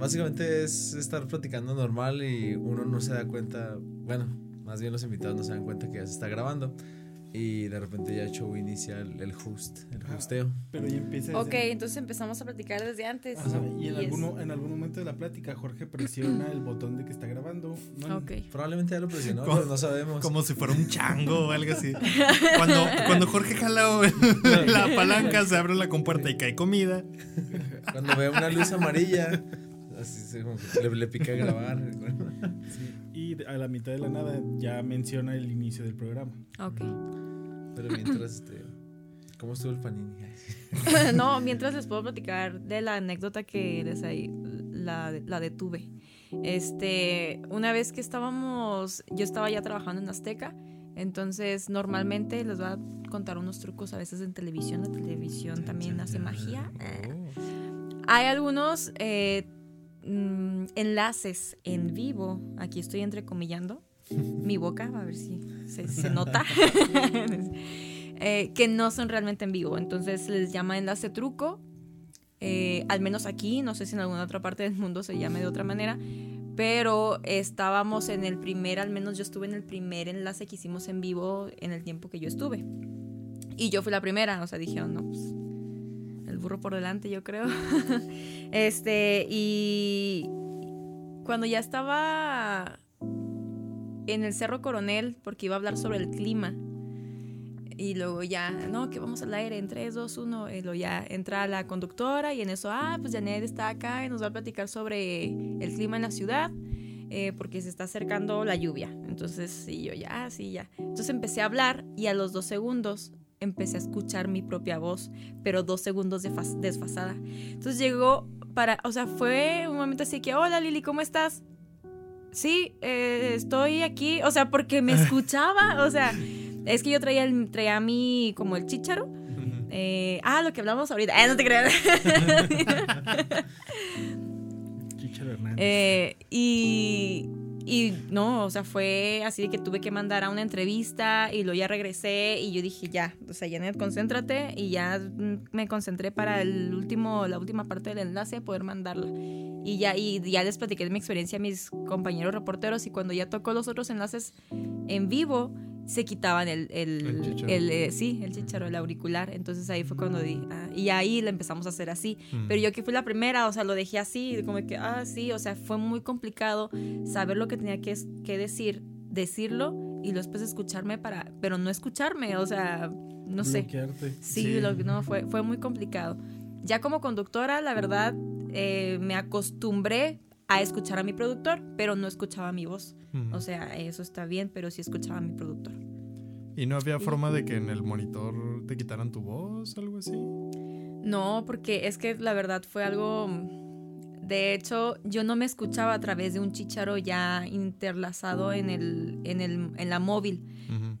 básicamente es estar platicando normal y uno no se da cuenta, bueno, más bien los invitados no se dan cuenta que ya se está grabando. Y de repente ya el show inicia el, el host, el hosteo. Pero ya empieza. Ok, entonces empezamos a platicar desde antes. Ajá, y en, alguno, en algún momento de la plática Jorge presiona el botón de que está grabando. ¿no? Ok. Probablemente ya lo presionó, pero no sabemos. Como si fuera un chango o algo así. Cuando, cuando Jorge jala la palanca, se abre la compuerta y cae comida. Cuando ve una luz amarilla, así se, como que le, le pica grabar. Sí, Y a la mitad de la nada ya menciona el inicio del programa. Ok. Pero mientras, este, ¿cómo estuvo el panini? no, mientras les puedo platicar de la anécdota que les ahí, la, la detuve. Este, una vez que estábamos, yo estaba ya trabajando en Azteca, entonces normalmente les voy a contar unos trucos a veces en televisión, la televisión también hace magia. Hay algunos eh, mm, enlaces en vivo, aquí estoy entrecomillando mi boca, a ver si se, nota, eh, que no son realmente en vivo, entonces les llama enlace truco, eh, al menos aquí, no sé si en alguna otra parte del mundo se llame de otra manera, pero estábamos en el primer, al menos yo estuve en el primer enlace que hicimos en vivo en el tiempo que yo estuve. Y yo fui la primera, o sea, dijeron, no, pues burro por delante, yo creo. este, y cuando ya estaba en el Cerro Coronel, porque iba a hablar sobre el clima, y luego ya, no, que vamos al aire en 3, 2, 1, y luego ya entra la conductora y en eso, ah, pues Janet está acá y nos va a platicar sobre el clima en la ciudad, eh, porque se está acercando la lluvia. Entonces, sí, yo ya, ah, sí, ya. Entonces empecé a hablar y a los dos segundos empecé a escuchar mi propia voz, pero dos segundos desfasada. Entonces llegó para, o sea, fue un momento así que, hola Lili, ¿cómo estás? Sí, eh, estoy aquí, o sea, porque me escuchaba, o sea, es que yo traía, el, traía mi, como el chícharo. Eh, ah, lo que hablamos ahorita. Ah, no te creas. Chicharo Hernández. Eh, y, y no, o sea, fue así de que tuve que mandar a una entrevista y luego ya regresé y yo dije, ya, o sea, Janet, concéntrate y ya me concentré para el último, la última parte del enlace poder mandarla. Y ya, y ya les platiqué de mi experiencia a mis compañeros reporteros y cuando ya tocó los otros enlaces en vivo, se quitaban el, el, El el, eh, sí, el chicharo, el auricular. Entonces ahí fue cuando di, ah, y ahí le empezamos a hacer así. Mm. Pero yo que fui la primera, o sea, lo dejé así, como que, ah, sí, o sea, fue muy complicado saber lo que tenía que, que decir, decirlo y después escucharme para, pero no escucharme, o sea, no sé. Bloquearte. Sí, Sí. Lo, no, fue, fue muy complicado. Ya como conductora, la verdad, eh, me acostumbré a escuchar a mi productor, pero no escuchaba mi voz. O sea, eso está bien, pero sí escuchaba a mi productor. ¿Y no había forma de que en el monitor te quitaran tu voz algo así? No, porque es que la verdad fue algo... De hecho, yo no me escuchaba a través de un chicharo ya interlazado en, el, en, el, en la móvil.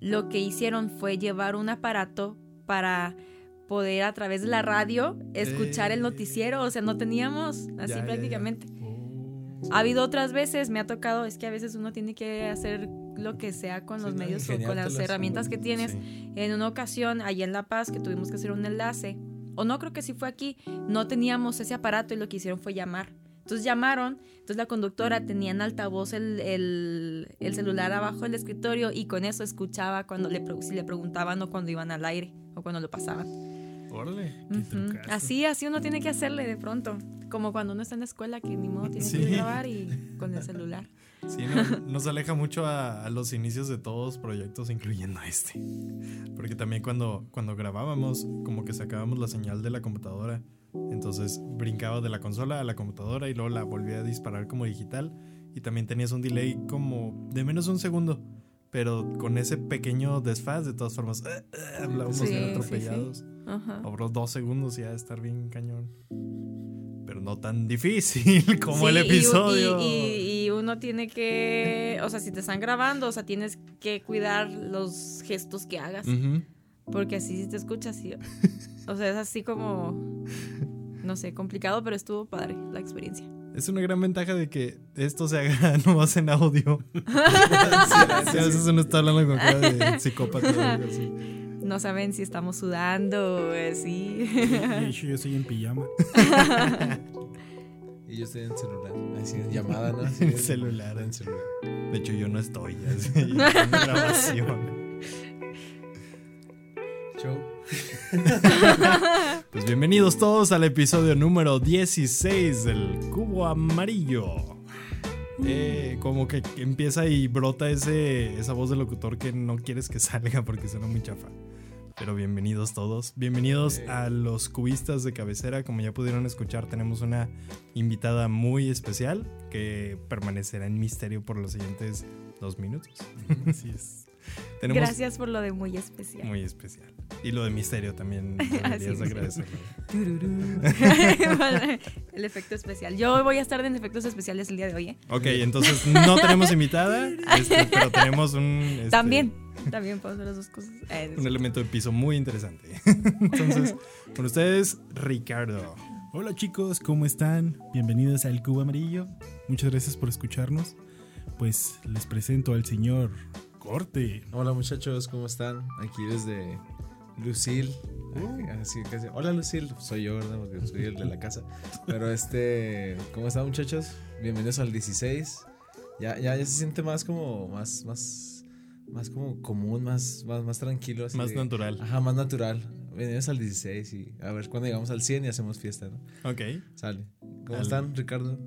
Lo que hicieron fue llevar un aparato para poder a través de la radio escuchar el Eh. noticiero. O sea, no teníamos así Ya, ya, ya. Ha habido otras veces, me ha tocado, es que a veces uno tiene que hacer lo que sea con Sí, los medios o con las herramientas que tienes. Sí. En una ocasión, allá en La Paz, que tuvimos que hacer un enlace, o no creo que sí fue aquí, no teníamos ese aparato y lo que hicieron fue llamar. Entonces llamaron, entonces la conductora tenía en altavoz el, el- el celular abajo del escritorio y con eso escuchaba cuando le, si le preguntaban o cuando iban al aire o cuando lo pasaban. Órale. Así, así uno tiene que hacerle de pronto, como cuando uno está en la escuela que ni modo tiene Sí. que grabar y con el celular. Sí, no- nos aleja mucho a, a los inicios de todos proyectos, incluyendo este. Porque también cuando, cuando grabábamos, como que sacábamos la señal de la computadora. Entonces brincaba de la consola a la computadora y luego la volvía a disparar como digital. Y también tenías un delay como de menos un segundo. Pero con ese pequeño desfaz, de todas formas, hablábamos Sí, bien sí, atropellados. Ajá. Los dos segundos ya de estar bien cañón. Pero no tan difícil como el Sí, y- episodio. Y, y- y uno tiene que, o sea, si te están grabando, o sea, tienes que cuidar los gestos que hagas, porque así si te escuchas, y- o sea, es así como, no sé, complicado, pero estuvo padre la experiencia. Es una gran ventaja de que esto se haga nomás en audio. Sí, a veces uno está hablando con cara de psicópata o algo así. No saben si estamos sudando, eh, sí. De hecho, yo estoy en pijama. y yo estoy en celular. Así en llamada, ¿no? Así En celular. En celular. De hecho, yo no estoy así, en grabación. Show. Pues bienvenidos todos al episodio número 16 del Cubo Amarillo. Eh, como que empieza y brota ese, esa voz de locutor que no quieres que salga porque suena muy chafa. Pero bienvenidos todos. Bienvenidos a los cubistas de cabecera. Como ya pudieron escuchar, tenemos una invitada muy especial que permanecerá en misterio por los siguientes dos minutos. Así es. Tenemos Gracias por lo de muy especial. muy especial. Y lo de misterio también deberías agradecerlo. el efecto especial. Yo voy a estar en efectos especiales el día de hoy, ¿eh? Ok, entonces no tenemos invitada, este, pero tenemos un... este, También. También puedo hacer las dos cosas. Eh, Un elemento de piso muy interesante. Entonces, con ustedes, Ricardo. Hola chicos, ¿cómo están? Bienvenidos al Cubo Amarillo. Muchas gracias por escucharnos. Pues les presento al señor Corte. Hola muchachos, ¿cómo están? Aquí desde Lucil. Así que, hola Lucil, soy yo, ¿verdad? Porque soy el de la casa. Pero este, ¿cómo están muchachos? Bienvenidos al 16. Ya, ya, ya se siente más como, más, más, más como común, más, más, más tranquilo. así Más de- natural. Ajá, más natural. Bienvenidos al 16 y a ver cuando llegamos al 100 y hacemos fiesta, ¿no? Ok. Sale. ¿Cómo están, Ricardo?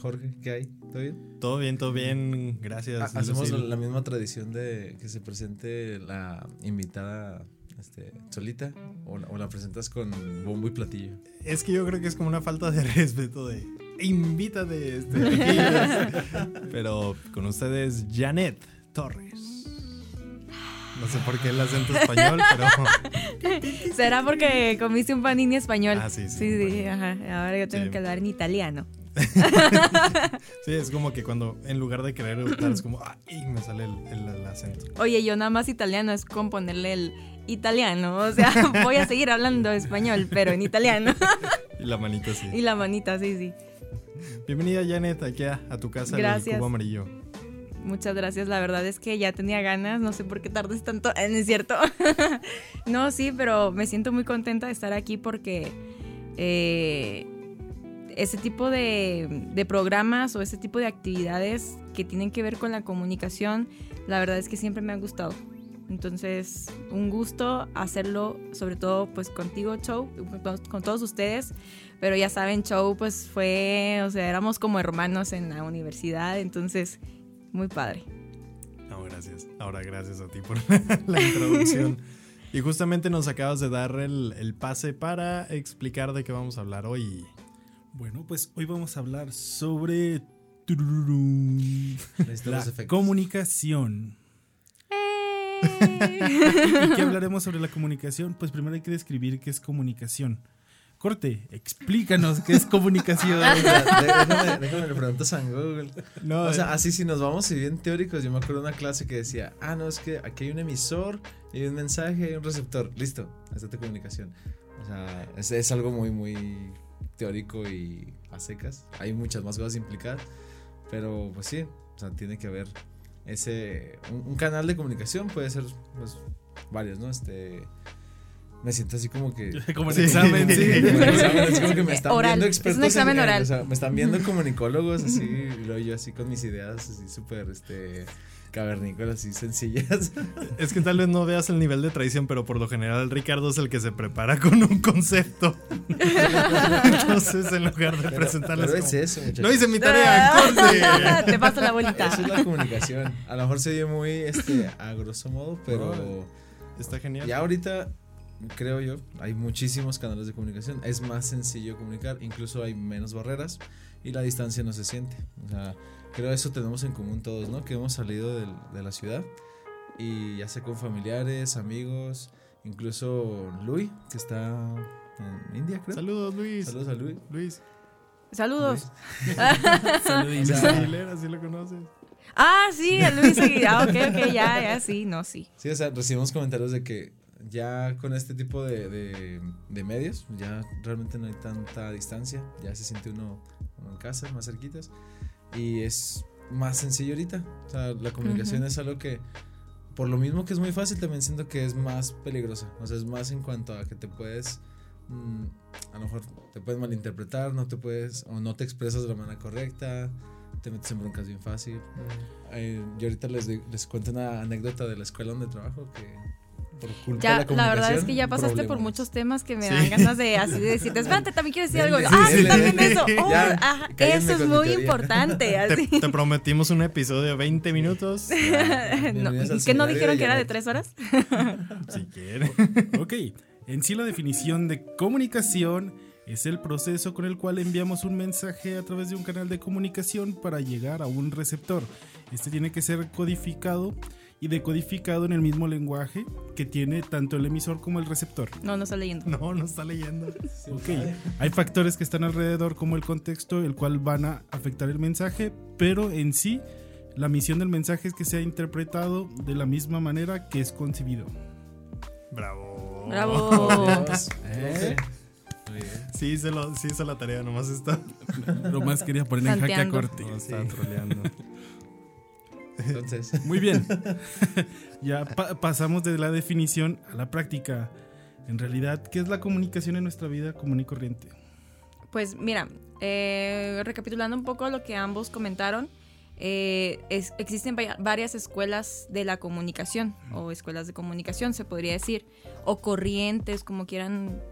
Jorge, ¿qué hay? ¿Todo bien? Todo bien, todo bien. Gracias. Ha- Hacemos Lucil. la misma tradición de que se presente la invitada este, solita o la, o la presentas con bombo y platillo. Es que yo creo que es como una falta de respeto de... Invítate. Este, aquí". Pero con ustedes, Janet Torres. No sé por qué el acento español, pero... Será porque comiste un panini español. Ah, sí, sí, Sí, sí, ajá. Ahora yo tengo Sí. que hablar en italiano. Sí, es como que cuando en lugar de querer optar es como... ¡Ay! Me sale el, el- el acento. Oye, yo nada más italiano es con ponerle el italiano. O sea, voy a seguir hablando español, pero en italiano. Y la manita así. y la manita, sí, sí. Bienvenida Janet aquí a, a tu casa del Gracias. cubo amarillo. Muchas gracias. La verdad es que ya tenía ganas. No sé por qué tardes tanto. Eh, ¿no ¿Es cierto? no, sí, pero me siento muy contenta de estar aquí porque eh, ese tipo de, programas o ese tipo de actividades que tienen que ver con la comunicación, la verdad es que siempre me han gustado. Entonces, un gusto hacerlo, sobre todo pues contigo, Chow, con todos ustedes. Pero ya saben, Chow pues fue, o sea, éramos como hermanos en la universidad, entonces, muy padre. No, gracias. Ahora gracias a ti por la introducción. Y justamente nos acabas de dar el, el pase para explicar de qué vamos a hablar hoy. Bueno, pues hoy vamos a hablar sobre la comunicación. ¿Y ¡Eh! qué hablaremos sobre la comunicación? Pues primero hay que describir qué es comunicación. Corte, explícanos qué es comunicación. Déjame, déjame le pregunto a Google. No, O sea, así si nos vamos y bien teóricos, yo me acuerdo de una clase que decía, ah, no, es que aquí hay un emisor, hay un mensaje, hay un receptor. Listo, esta es tu comunicación. O sea, es, es algo muy, muy teórico y a secas. Hay muchas más cosas implicadas, pero pues sí, o sea, tiene que haber ese, un, un canal de comunicación, puede ser, pues, varios, ¿no? Este, me siento así como que... Como en Sí. examen, sí. Como el examen, así como que me están Oral, viendo es un expertos. en- examen en- oral. o sea, me están viendo comunicólogos así, y luego yo así con mis ideas así súper este, cavernícolas, así sencillas. es que tal vez no veas el nivel de traición, pero por lo general Ricardo es el que se prepara con un concepto. Entonces, en lugar de Pero, presentarles pero como, es eso, muchachos. No hice mi tarea, corte. Ah, Te paso la bolita. Eso es la comunicación. A lo mejor se oye muy este, a grosso modo, pero Está genial. ya ahorita creo yo, hay muchísimos canales de comunicación. Es más sencillo comunicar, incluso hay menos barreras y la distancia no se siente. O sea, creo eso tenemos en común todos, ¿no? Que hemos salido del- de la ciudad y ya sea con familiares, amigos, incluso Luis, que está en India, creo. Saludos, Luis. Saludos a Luis. Luis. Saludos. Sea, Aguilera, ¿sí lo conoces? Ah, sí, a Luis Aguirre. Ah, ok, ok, ya, ya, sí, no, sí. Sí, o sea, recibimos comentarios de que ya con este tipo de, de- de medios, ya realmente no hay tanta distancia, ya se siente uno, uno en casa, más cerquitas, y es más sencillo ahorita. O sea, la comunicación Ujú. es algo que, por lo mismo que es muy fácil, también siento que es más peligrosa. O sea, es más en cuanto a que te puedes mm, a lo mejor te puedes malinterpretar, no te puedes, o no te expresas de la manera correcta, te metes en broncas bien fácil. Eh, yo ahorita les, les cuento una anécdota de la escuela donde trabajo que por culpa Ya, de la, la verdad es que ya pasaste por muchos temas que me Sí. dan ganas de así de decirte, espérate, también quieres decir algo. ah, sí, también eso. Oh, Ya, ajá, cállenme eso es muy importante. Así. Te, te prometimos un episodio de 20 minutos. No, ¿Que no dijeron que era de Janet. tres horas? si quieren. Ok, en sí la definición de comunicación es el proceso con el cual enviamos un mensaje a través de un canal de comunicación para llegar a un receptor. Este tiene que ser codificado y decodificado en el mismo lenguaje que tiene tanto el emisor como el receptor. No, no está leyendo. No, no está leyendo. Ok, hay factores que están alrededor como el contexto, el cual van a afectar el mensaje, pero en sí la misión del mensaje es que sea interpretado de la misma manera que es concebido. Bravo. Bravo. ¿eh? Muy bien. Sí, se lo, sí hizo la tarea, nomás está. Lo más quería poner en jaque a corte. No, está troleando. Entonces, Muy bien. ya pa- pasamos de la definición a la práctica. En realidad, ¿qué es la comunicación en nuestra vida común y corriente? Pues mira, eh, recapitulando un poco lo que ambos comentaron, eh, es- existen varias escuelas de la comunicación o escuelas de comunicación, se podría decir, o corrientes, como quieran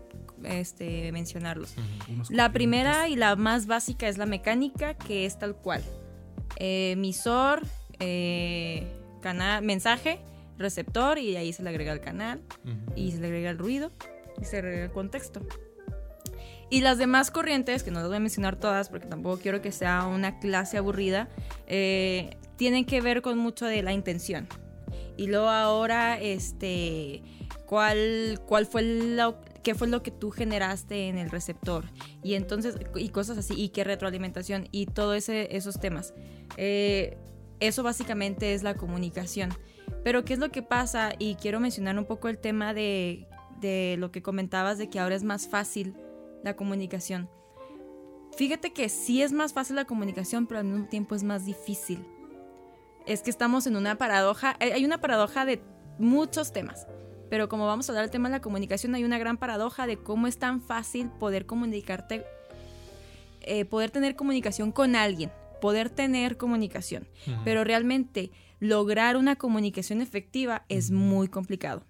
este, mencionarlos. La primera y la más básica es la mecánica, que es tal cual. Eh, emisor, eh, canal, mensaje, receptor, y ahí se le agrega el canal, y se le agrega el ruido, y se le agrega el contexto. Y las demás corrientes, que no las voy a mencionar todas porque tampoco quiero que sea una clase aburrida, eh, tienen que ver con mucho de la intención. Y luego ahora, este, ¿cuál, cuál fue lo, qué fue lo que tú generaste en el receptor? Y entonces, y cosas así, y qué retroalimentación, y todos esos temas. Eh, eso básicamente es la comunicación. Pero ¿qué es lo que pasa? Y quiero mencionar un poco el tema de, de lo que comentabas de que ahora es más fácil la comunicación. Fíjate que sí es más fácil la comunicación, pero al mismo tiempo es más difícil. Es que estamos en una paradoja, hay una paradoja de muchos temas, pero como vamos a hablar del tema de la comunicación, hay una gran paradoja de cómo es tan fácil poder comunicarte, eh, poder tener comunicación con alguien, poder tener comunicación, pero realmente lograr una comunicación efectiva es muy complicado.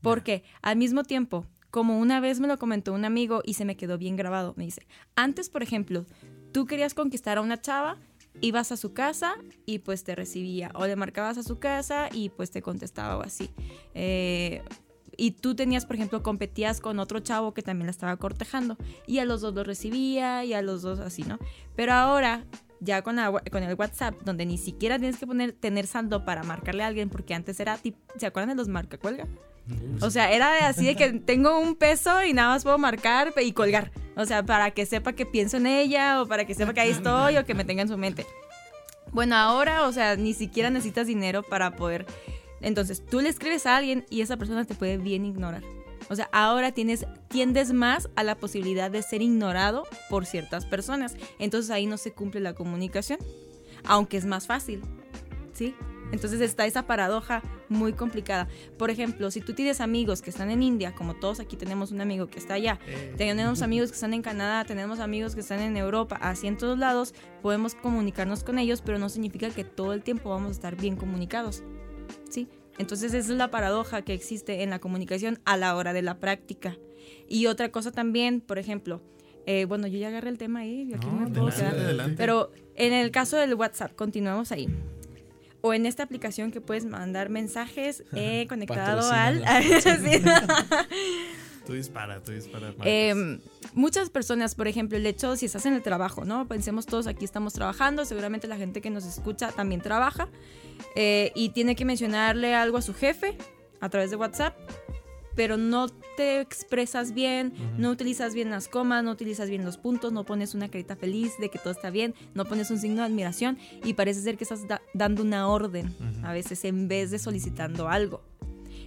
Porque al mismo tiempo, como una vez me lo comentó un amigo y se me quedó bien grabado, me dice, antes, por ejemplo, tú querías conquistar a una chava, ibas a su casa y pues te recibía, o le marcabas a su casa y pues te contestaba o así. Eh, y tú tenías, por ejemplo, competías con otro chavo que también la estaba cortejando y a los dos los recibía y a los dos así, ¿no? Pero ahora, ya con, la wa- con el WhatsApp, donde ni siquiera tienes que poner, tener saldo para marcarle a alguien, porque antes era, ¿se acuerdan de los marca cuelga? O sea, era de así de que tengo un peso y nada más puedo marcar y colgar. O sea, para que sepa que pienso en ella o para que sepa que ahí estoy o que me tenga en su mente. Bueno, ahora, o sea, ni siquiera necesitas dinero para poder... Entonces, tú le escribes a alguien y esa persona te puede bien ignorar. O sea, ahora tienes, tiendes más a la posibilidad de ser ignorado por ciertas personas. Entonces ahí no se cumple la comunicación, aunque es más fácil. ¿Sí? Entonces está esa paradoja muy complicada. Por ejemplo, si tú tienes amigos que están en India, como todos aquí tenemos un amigo que está allá, tenemos amigos que están en Canadá, tenemos amigos que están en Europa, así en todos lados, podemos comunicarnos con ellos, pero no significa que todo el tiempo vamos a estar bien comunicados. ¿Sí? Entonces esa es la paradoja que existe en la comunicación a la hora de la práctica. Y otra cosa también, por ejemplo, eh, bueno, yo ya agarré el tema ahí, aquí No, me puedo quedar. adelante. Pero en el caso del WhatsApp, continuamos ahí. O en esta aplicación que puedes mandar mensajes eh, conectado al... Tú dispara, tú dispara. Eh, muchas personas, por ejemplo, el hecho, si estás en el trabajo, ¿no? Pensemos todos aquí estamos trabajando, seguramente la gente que nos escucha también trabaja eh, y tiene que mencionarle algo a su jefe a través de WhatsApp, pero no te expresas bien, no utilizas bien las comas, no utilizas bien los puntos, no pones una carita feliz de que todo está bien, no pones un signo de admiración y parece ser que estás da- dando una orden a veces en vez de solicitando algo.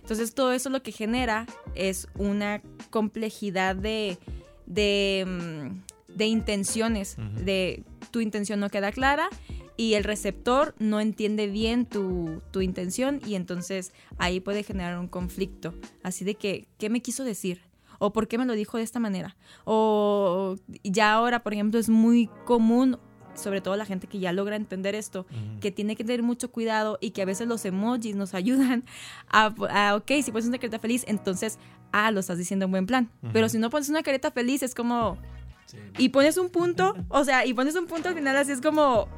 Entonces todo eso lo que genera es una complejidad de, de, mm, de intenciones, de tu intención no queda clara y el receptor no entiende bien tu, tu intención y entonces ahí puede generar un conflicto. Así de que, ¿qué me quiso decir? o por qué me lo dijo de esta manera. O ya ahora, por ejemplo, es muy común sobre todo la gente que ya logra entender esto, que tiene que tener mucho cuidado y que a veces los emojis nos ayudan a, a ok, si pones una careta feliz, entonces, ah, lo estás diciendo en buen plan. Pero si no pones una careta feliz, es como... Y pones un punto, o sea, y pones un punto al final así es como,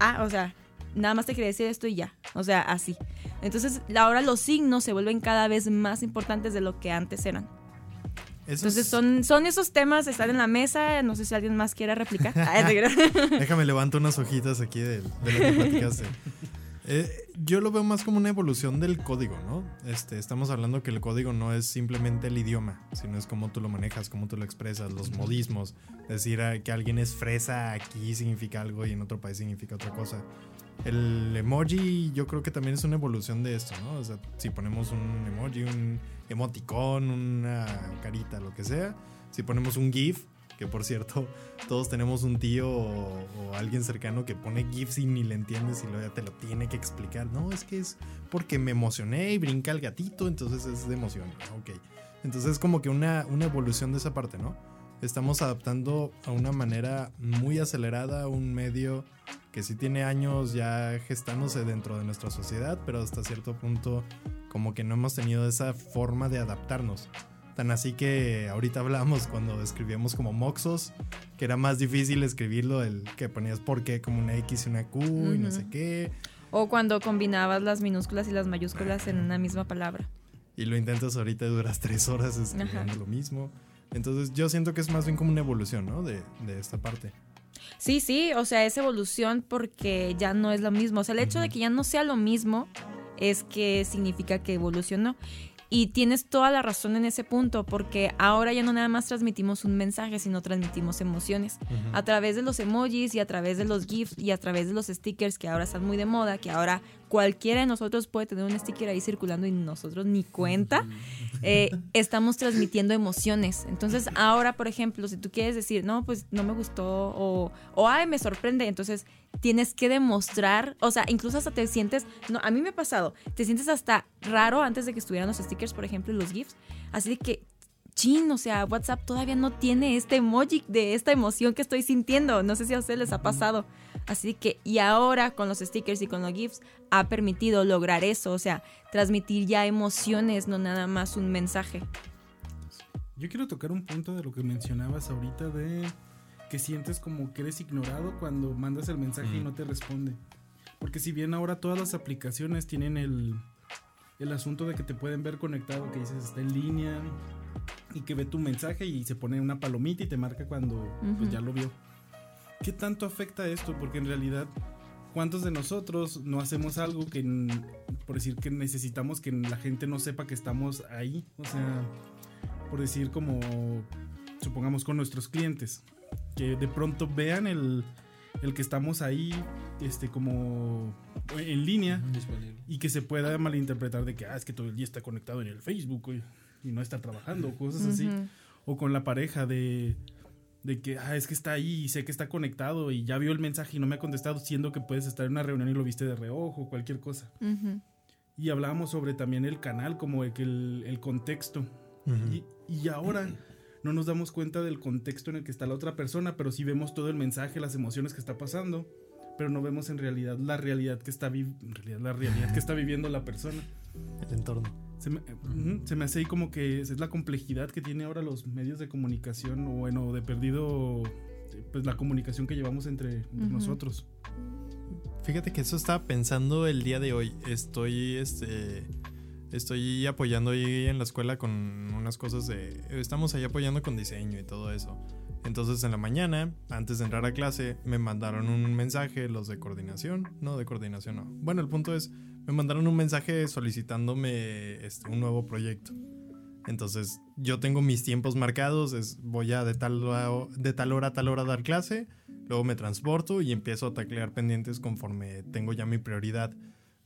ah, o sea, nada más te quería decir esto y ya, o sea, así. Entonces, ahora los signos se vuelven cada vez más importantes de lo que antes eran. Entonces son, son esos temas, estar en la mesa, no sé si alguien más quiere replicar. Déjame levanto unas hojitas aquí de, lo que platicaste. Eh, yo lo veo más como una evolución del código, ¿no? Este, estamos hablando que el código no es simplemente el idioma, sino es cómo tú lo manejas, cómo tú lo expresas, los modismos. Decir que alguien es fresa aquí significa algo y en otro país significa otra cosa. El emoji yo creo que también es una evolución de esto, ¿no? O sea, si ponemos un emoji, un emoticón, una carita, lo que sea, si ponemos un GIF, que por cierto, todos tenemos un tío o, alguien cercano que pone GIFs y ni le entiendes y luego ya te lo tiene que explicar. No, es que es porque me emocioné y brinca el gatito, entonces es de emoción. Ok. Entonces es como que una, una evolución de esa parte, ¿no? Estamos adaptando a una manera muy acelerada un medio que sí tiene años ya gestándose dentro de nuestra sociedad, pero hasta cierto punto como que no hemos tenido esa forma de adaptarnos. Tan así que ahorita hablamos cuando escribíamos como moxos, que era más difícil escribirlo, el que ponías por qué como una X y una Q y no sé qué. O cuando combinabas las minúsculas y las mayúsculas en una misma palabra. Y lo intentas ahorita y duras tres horas escribiendo lo mismo. Entonces yo siento que es más bien como una evolución, ¿no? De, de esta parte. Sí, sí, o sea, es evolución porque ya no es lo mismo. O sea, el hecho de que ya no sea lo mismo es que significa que evolucionó. Y tienes toda la razón en ese punto, porque ahora ya no nada más transmitimos un mensaje, sino transmitimos emociones. A través de los emojis y a través de los GIFs y a través de los stickers que ahora están muy de moda, que ahora cualquiera de nosotros puede tener un sticker ahí circulando y nosotros ni cuenta, eh, estamos transmitiendo emociones. Entonces ahora, por ejemplo, si tú quieres decir, no, pues no me gustó o, o ay, me sorprende, entonces tienes que demostrar, o sea, incluso hasta te sientes, no, a mí me ha pasado, te sientes hasta raro antes de que estuvieran los stickers, por ejemplo, los GIFs, así que, chin, o sea, WhatsApp todavía no tiene este emoji de esta emoción que estoy sintiendo, no sé si a ustedes les ha pasado, así que, y ahora con los stickers y con los GIFs ha permitido lograr eso, o sea, transmitir ya emociones, no nada más un mensaje. Yo quiero tocar un punto de lo que mencionabas ahorita de que sientes como que eres ignorado cuando mandas el mensaje y no te responde. Porque si bien ahora todas las aplicaciones tienen el, el asunto de que te pueden ver conectado, que dices está en línea y que ve tu mensaje y se pone una palomita y te marca cuando pues, ya lo vio. ¿Qué tanto afecta esto? Porque en realidad, ¿cuántos de nosotros no hacemos algo que, por decir que necesitamos que la gente no sepa que estamos ahí? O sea, por decir como, supongamos con nuestros clientes que de pronto vean el, el que estamos ahí este como en línea y que se pueda malinterpretar de que ah, es que todo el día está conectado en el Facebook y, no está trabajando, cosas así. O con la pareja de, de que ah, es que está ahí y sé que está conectado y ya vio el mensaje y no me ha contestado, siendo que puedes estar en una reunión y lo viste de reojo, cualquier cosa. Y hablábamos sobre también el canal, como el, el contexto. y, y ahora no nos damos cuenta del contexto en el que está la otra persona, pero sí vemos todo el mensaje, las emociones que está pasando, pero no vemos en realidad la realidad que está, la realidad que está viviendo la persona. El entorno. Se me, hace ahí como que es, la complejidad que tiene ahora los medios de comunicación, o bueno, de perdido, pues la comunicación que llevamos entre, nosotros. Fíjate que eso estaba pensando el día de hoy. Estoy, este estoy apoyando ahí en la escuela con unas cosas de... Estamos ahí apoyando con diseño y todo eso. Entonces en la mañana, antes de entrar a clase, me mandaron un mensaje los de coordinación. No, de coordinación no. Bueno, el punto es, me mandaron un mensaje solicitándome este, un nuevo proyecto. Entonces yo tengo mis tiempos marcados, es, voy a de tal, de tal hora a tal hora a dar clase, luego me transporto y empiezo a taclear pendientes conforme tengo ya mi prioridad.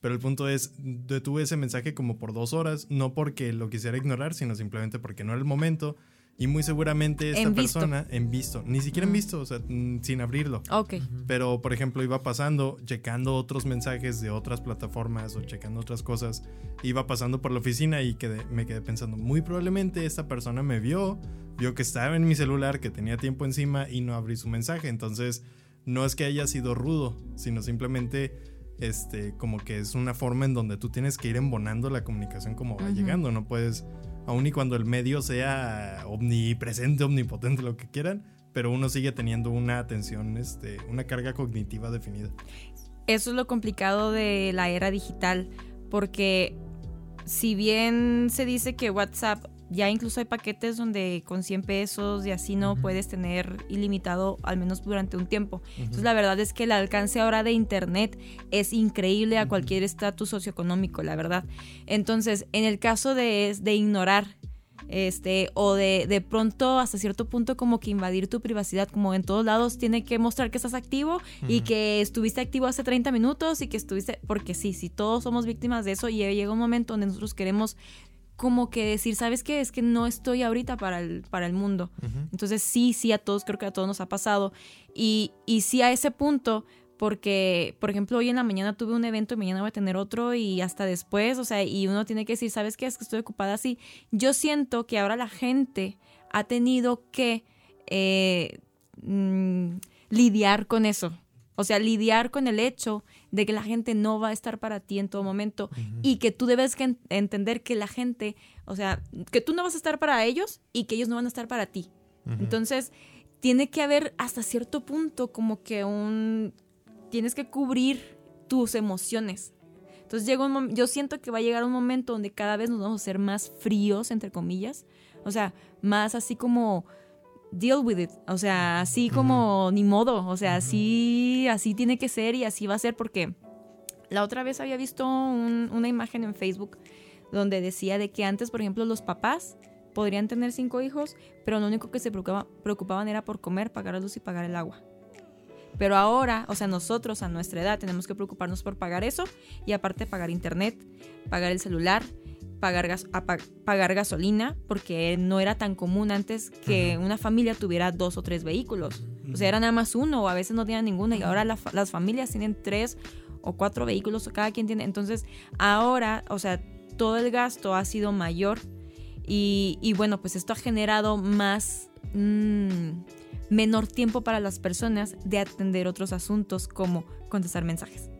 Pero el punto es, detuve ese mensaje como por dos horas, no porque lo quisiera ignorar, sino simplemente porque no era el momento. Y muy seguramente esta En visto. persona, en visto, ni siquiera en visto, o sea, sin abrirlo. Ok. Pero, por ejemplo, iba pasando, checando otros mensajes de otras plataformas o checando otras cosas. Iba pasando por la oficina y quedé- me quedé pensando, muy probablemente esta persona me vio, vio que estaba en mi celular, que tenía tiempo encima y no abrí su mensaje. Entonces, no es que haya sido rudo, sino simplemente, este, como que es una forma en donde tú tienes que ir embonando la comunicación como va llegando. No puedes, aun y cuando el medio sea omnipresente, omnipotente, lo que quieran, pero uno sigue teniendo una atención, este, una carga cognitiva definida. Eso es lo complicado de la era digital, porque si bien se dice que WhatsApp ya incluso hay paquetes donde con 100 pesos y así no puedes tener ilimitado al menos durante un tiempo. Entonces la verdad es que el alcance ahora de internet es increíble a cualquier estatus socioeconómico, la verdad. Entonces, en el caso de, de ignorar este o de, de pronto hasta cierto punto como que invadir tu privacidad como en todos lados tiene que mostrar que estás activo y que estuviste activo hace 30 minutos y que estuviste porque sí, sí todos somos víctimas de eso y llega un momento donde nosotros queremos como que decir, ¿sabes qué? Es que no estoy ahorita para el, para el mundo. Entonces sí, sí, a todos, creo que a todos nos ha pasado. Y, y sí a ese punto, porque, por ejemplo, hoy en la mañana tuve un evento y mañana voy a tener otro y hasta después, o sea, y uno tiene que decir, ¿sabes qué? Es que estoy ocupada así. Yo siento que ahora la gente ha tenido que eh, mm, lidiar con eso. O sea, lidiar con el hecho de que la gente no va a estar para ti en todo momento y que tú debes que en- entender que la gente, o sea, que tú no vas a estar para ellos y que ellos no van a estar para ti. Entonces, tiene que haber hasta cierto punto como que un... Tienes que cubrir tus emociones. Entonces llega un yo siento que va a llegar un momento donde cada vez nos vamos a ser más fríos, entre comillas. O sea, más así como deal with it. O sea, así como ni modo. O sea, así, así tiene que ser y así va a ser porque la otra vez había visto un- una imagen en Facebook donde decía de que antes, por ejemplo, los papás podrían tener cinco hijos, pero lo único que se preocupaba- preocupaban era por comer, pagar la luz y pagar el agua. Pero ahora, o sea, nosotros a nuestra edad tenemos que preocuparnos por pagar eso y aparte pagar internet, pagar el celular, pagar, gas- pagar gasolina, porque no era tan común antes que una familia tuviera dos o tres vehículos. O sea, era nada más uno o a veces no tenían ninguno y ahora la las familias tienen tres o cuatro vehículos o cada quien tiene. Entonces, ahora, o sea, todo el gasto ha sido mayor y, y bueno, pues esto ha generado más... mm, menor tiempo para las personas de atender otros asuntos como contestar mensajes.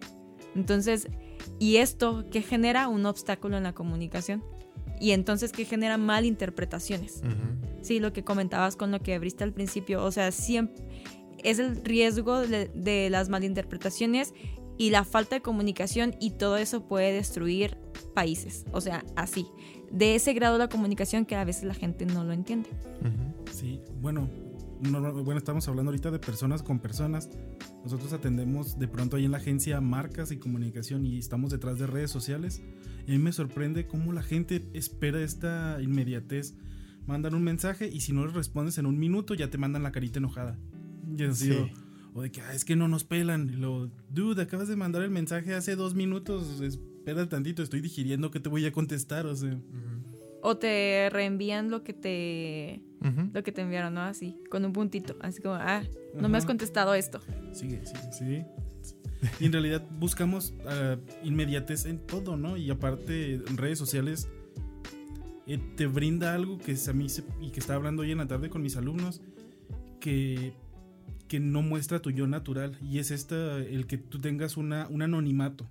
Entonces, y esto que genera un obstáculo en la comunicación. Y entonces que genera malinterpretaciones. Ujú. Sí, lo que comentabas con lo que abriste al principio, o sea, siempre es el riesgo de, de las malinterpretaciones y la falta de comunicación y todo eso puede destruir países, o sea, así, de ese grado de la comunicación que a veces la gente no lo entiende. Sí, bueno, no- no- bueno, estamos hablando ahorita de personas con personas. Nosotros atendemos de pronto ahí en la agencia marcas y comunicación y estamos detrás de redes sociales. Y a mí me sorprende cómo la gente espera esta inmediatez. Mandan un mensaje y si no les respondes en un minuto ya te mandan la carita enojada. Y así, Sí. o, o de que "Ah, es que no nos pelan. Y lo, dude, acabas de mandar el mensaje hace dos minutos. Espera tantito, estoy digiriendo que te voy a contestar. O sea, O te reenvían lo que te Lo que te enviaron, ¿no? Así, con un puntito, así como, ah, no me has contestado esto. Sigue, sigue, sí. Y en realidad buscamos ah, inmediatez en todo, ¿no? Y aparte, en redes sociales eh, te brinda algo que es a mí se- y que estaba hablando hoy en la tarde con mis alumnos, que, que no muestra tu yo natural. Y es esta, el que tú tengas una, un anonimato.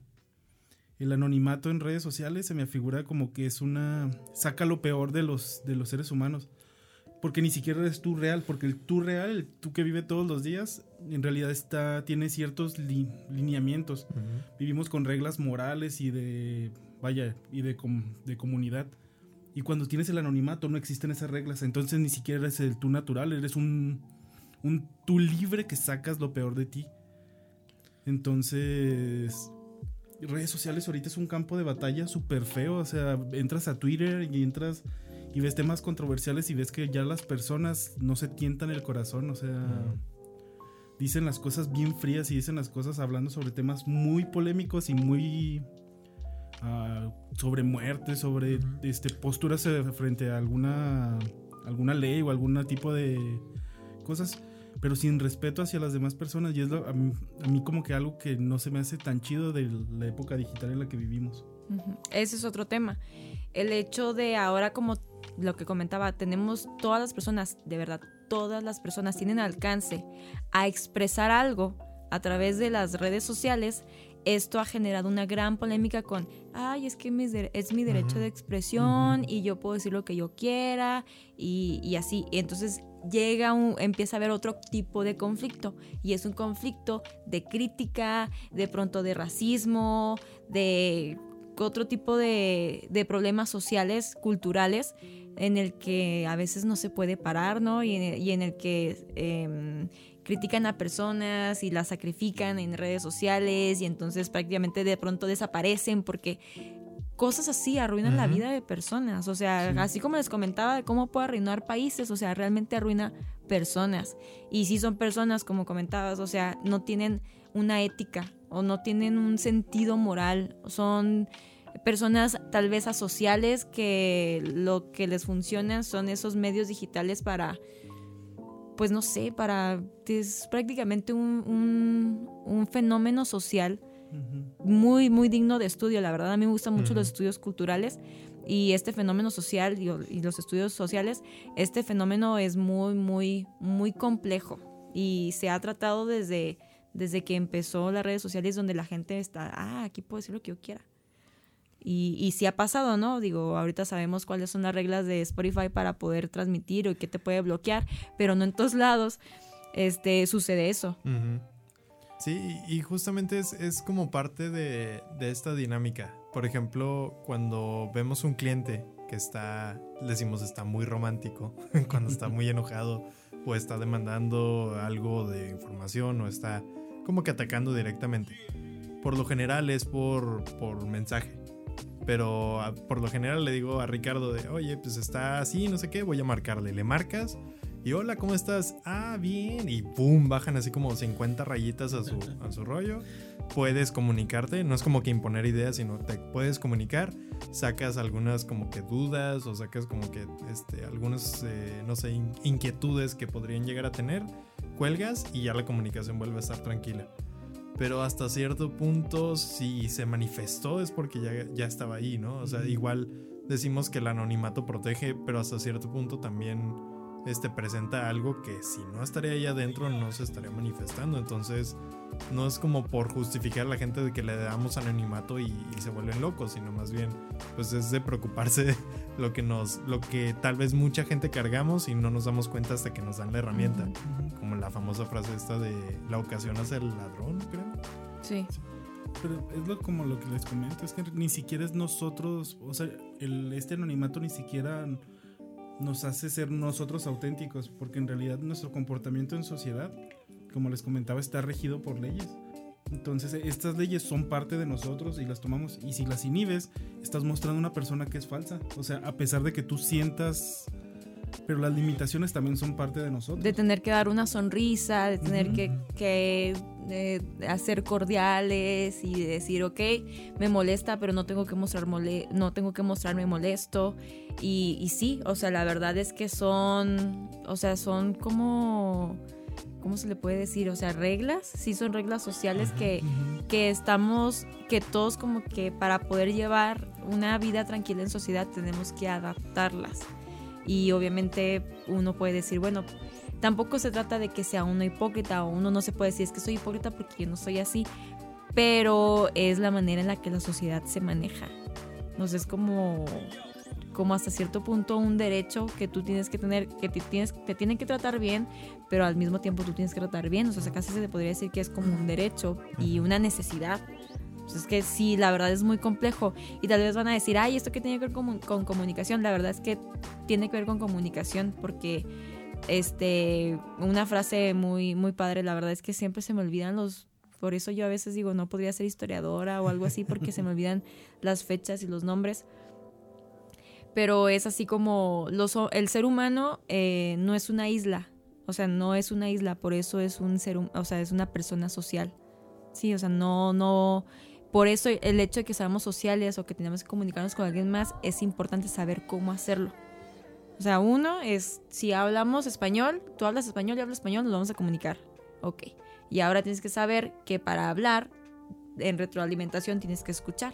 El anonimato en redes sociales se me afigura como que es una. saca lo peor de los, de los seres humanos. Porque ni siquiera eres tú real, porque el tú real, el tú que vive todos los días, en realidad está, tiene ciertos li- lineamientos. Ujú. Vivimos con reglas morales y de, vaya, y de, com- de comunidad. Y cuando tienes el anonimato no existen esas reglas, entonces ni siquiera eres el tú natural, eres un, un tú libre que sacas lo peor de ti. Entonces, redes sociales ahorita es un campo de batalla súper feo, o sea, entras a Twitter y entras y ves temas controversiales y ves que ya las personas no se tientan el corazón, o sea, dicen las cosas bien frías y dicen las cosas hablando sobre temas muy polémicos y muy ah, sobre muerte, sobre este, posturas eh, frente a alguna alguna ley o algún tipo de cosas, pero sin respeto hacia las demás personas. Y es lo, a, mí, a mí como que algo que no se me hace tan chido de la época digital en la que vivimos. Ese es otro tema. El hecho de ahora, como lo que comentaba, tenemos todas las personas, de verdad, todas las personas tienen alcance a expresar algo a través de las redes sociales. Esto ha generado una gran polémica con, ay, es que mis es mi derecho de expresión y yo puedo decir lo que yo quiera y, y así. Y entonces llega un, empieza a haber otro tipo de conflicto y es un conflicto de crítica, de pronto de racismo, de otro tipo de, de problemas sociales, culturales, en el que a veces no se puede parar, ¿no? Y en y en el que em, critican a personas y las sacrifican en redes sociales y entonces prácticamente de pronto desaparecen porque cosas así arruinan la vida de personas. O sea, así como les comentaba de cómo puede arruinar países, o sea, realmente arruina personas. Y si son personas, como comentabas, o sea, no tienen una ética o no tienen un sentido moral, son personas tal vez asociales que lo que les funciona son esos medios digitales para, pues no sé, para, es prácticamente un, un- un fenómeno social muy, muy digno de estudio. La verdad, a mí me gustan mucho los estudios culturales y este fenómeno social y, y los estudios sociales, este fenómeno es muy, muy, muy complejo y se ha tratado desde, desde que empezó las redes sociales donde la gente está, ah, aquí puedo decir lo que yo quiera. Y, y sí ha pasado, ¿no? Digo, ahorita sabemos cuáles son las reglas de Spotify para poder transmitir o qué te puede bloquear, pero no en todos lados este, sucede eso. Sí, y y justamente es, es como parte de, de esta dinámica. Por ejemplo, cuando vemos un cliente que está, decimos, está muy romántico, cuando está muy enojado o está demandando algo de información o está como que atacando directamente. Por lo general es por, por mensaje. Pero a- por lo general le digo a Ricardo de, oye, pues está así, no sé qué, voy a marcarle. Le marcas y hola, ¿cómo estás? Ah, bien. Y pum, bajan así como 50 rayitas a su, a su rollo. Puedes comunicarte, no es como que imponer ideas, sino te puedes comunicar. Sacas algunas como que dudas o sacas como que este, algunas, eh, no sé, in- inquietudes que podrían llegar a tener. Cuelgas y ya la comunicación vuelve a estar tranquila. Pero hasta cierto punto, si se manifestó es porque ya, ya estaba ahí, ¿no? O sea, igual decimos que el anonimato protege, pero hasta cierto punto también este, presenta algo que si no estaría ahí adentro no se estaría manifestando. Entonces, no es como por justificar a la gente de que le damos anonimato y, y se vuelven locos, sino más bien, pues es de preocuparse de lo que nos, lo que tal vez mucha gente cargamos y no nos damos cuenta hasta que nos dan la herramienta. Como la famosa frase esta de la ocasión hace el ladrón, creo. Sí. Pero es lo, como lo que les comento, es que ni siquiera es nosotros, o sea, el, este anonimato ni siquiera nos hace ser nosotros auténticos, porque en realidad nuestro comportamiento en sociedad, como les comentaba, está regido por leyes. Entonces, estas leyes son parte de nosotros y las tomamos. Y si las inhibes, estás mostrando una persona que es falsa. O sea, a pesar de que tú sientas. Pero las limitaciones también son parte de nosotros. de tener que dar una sonrisa, de tener que, que, eh, hacer cordiales y de decir, ok, me molesta, pero no tengo que mostrar mole no tengo que mostrarme molesto. Y, y sí, o sea, la verdad es que son, o sea, son como, ¿cómo se le puede decir? O sea, reglas, sí son reglas sociales que, que estamos, que todos como que para poder llevar una vida tranquila en sociedad tenemos que adaptarlas. Y obviamente uno puede decir, bueno, tampoco se trata de que sea uno hipócrita o uno no se puede decir es que soy hipócrita porque yo no soy así, pero es la manera en la que la sociedad se maneja. Entonces es como como hasta cierto punto un derecho que tú tienes que tener, que te, tienes, te tienen que tratar bien, pero al mismo tiempo tú tienes que tratar bien. O sea, casi se te podría decir que es como un derecho y una necesidad. Pues es que sí, la verdad es muy complejo. Y tal vez van a decir, ay, ¿esto qué tiene que ver con, comunicación? La verdad es que tiene que ver con comunicación porque este una frase muy muy padre la verdad es que siempre se me olvidan los por eso yo a veces digo no podría ser historiadora o algo así porque se me olvidan las fechas y los nombres pero es así como los, el ser humano eh, no es una isla o sea no es una isla por eso es un ser o sea es una persona social sí o sea no no por eso el hecho de que seamos sociales o que tenemos que comunicarnos con alguien más es importante saber cómo hacerlo O sea, uno es, si hablamos español, tú hablas español y hablo español, nos vamos a comunicar. Ok. Y ahora tienes que saber que para hablar, en retroalimentación tienes que escuchar.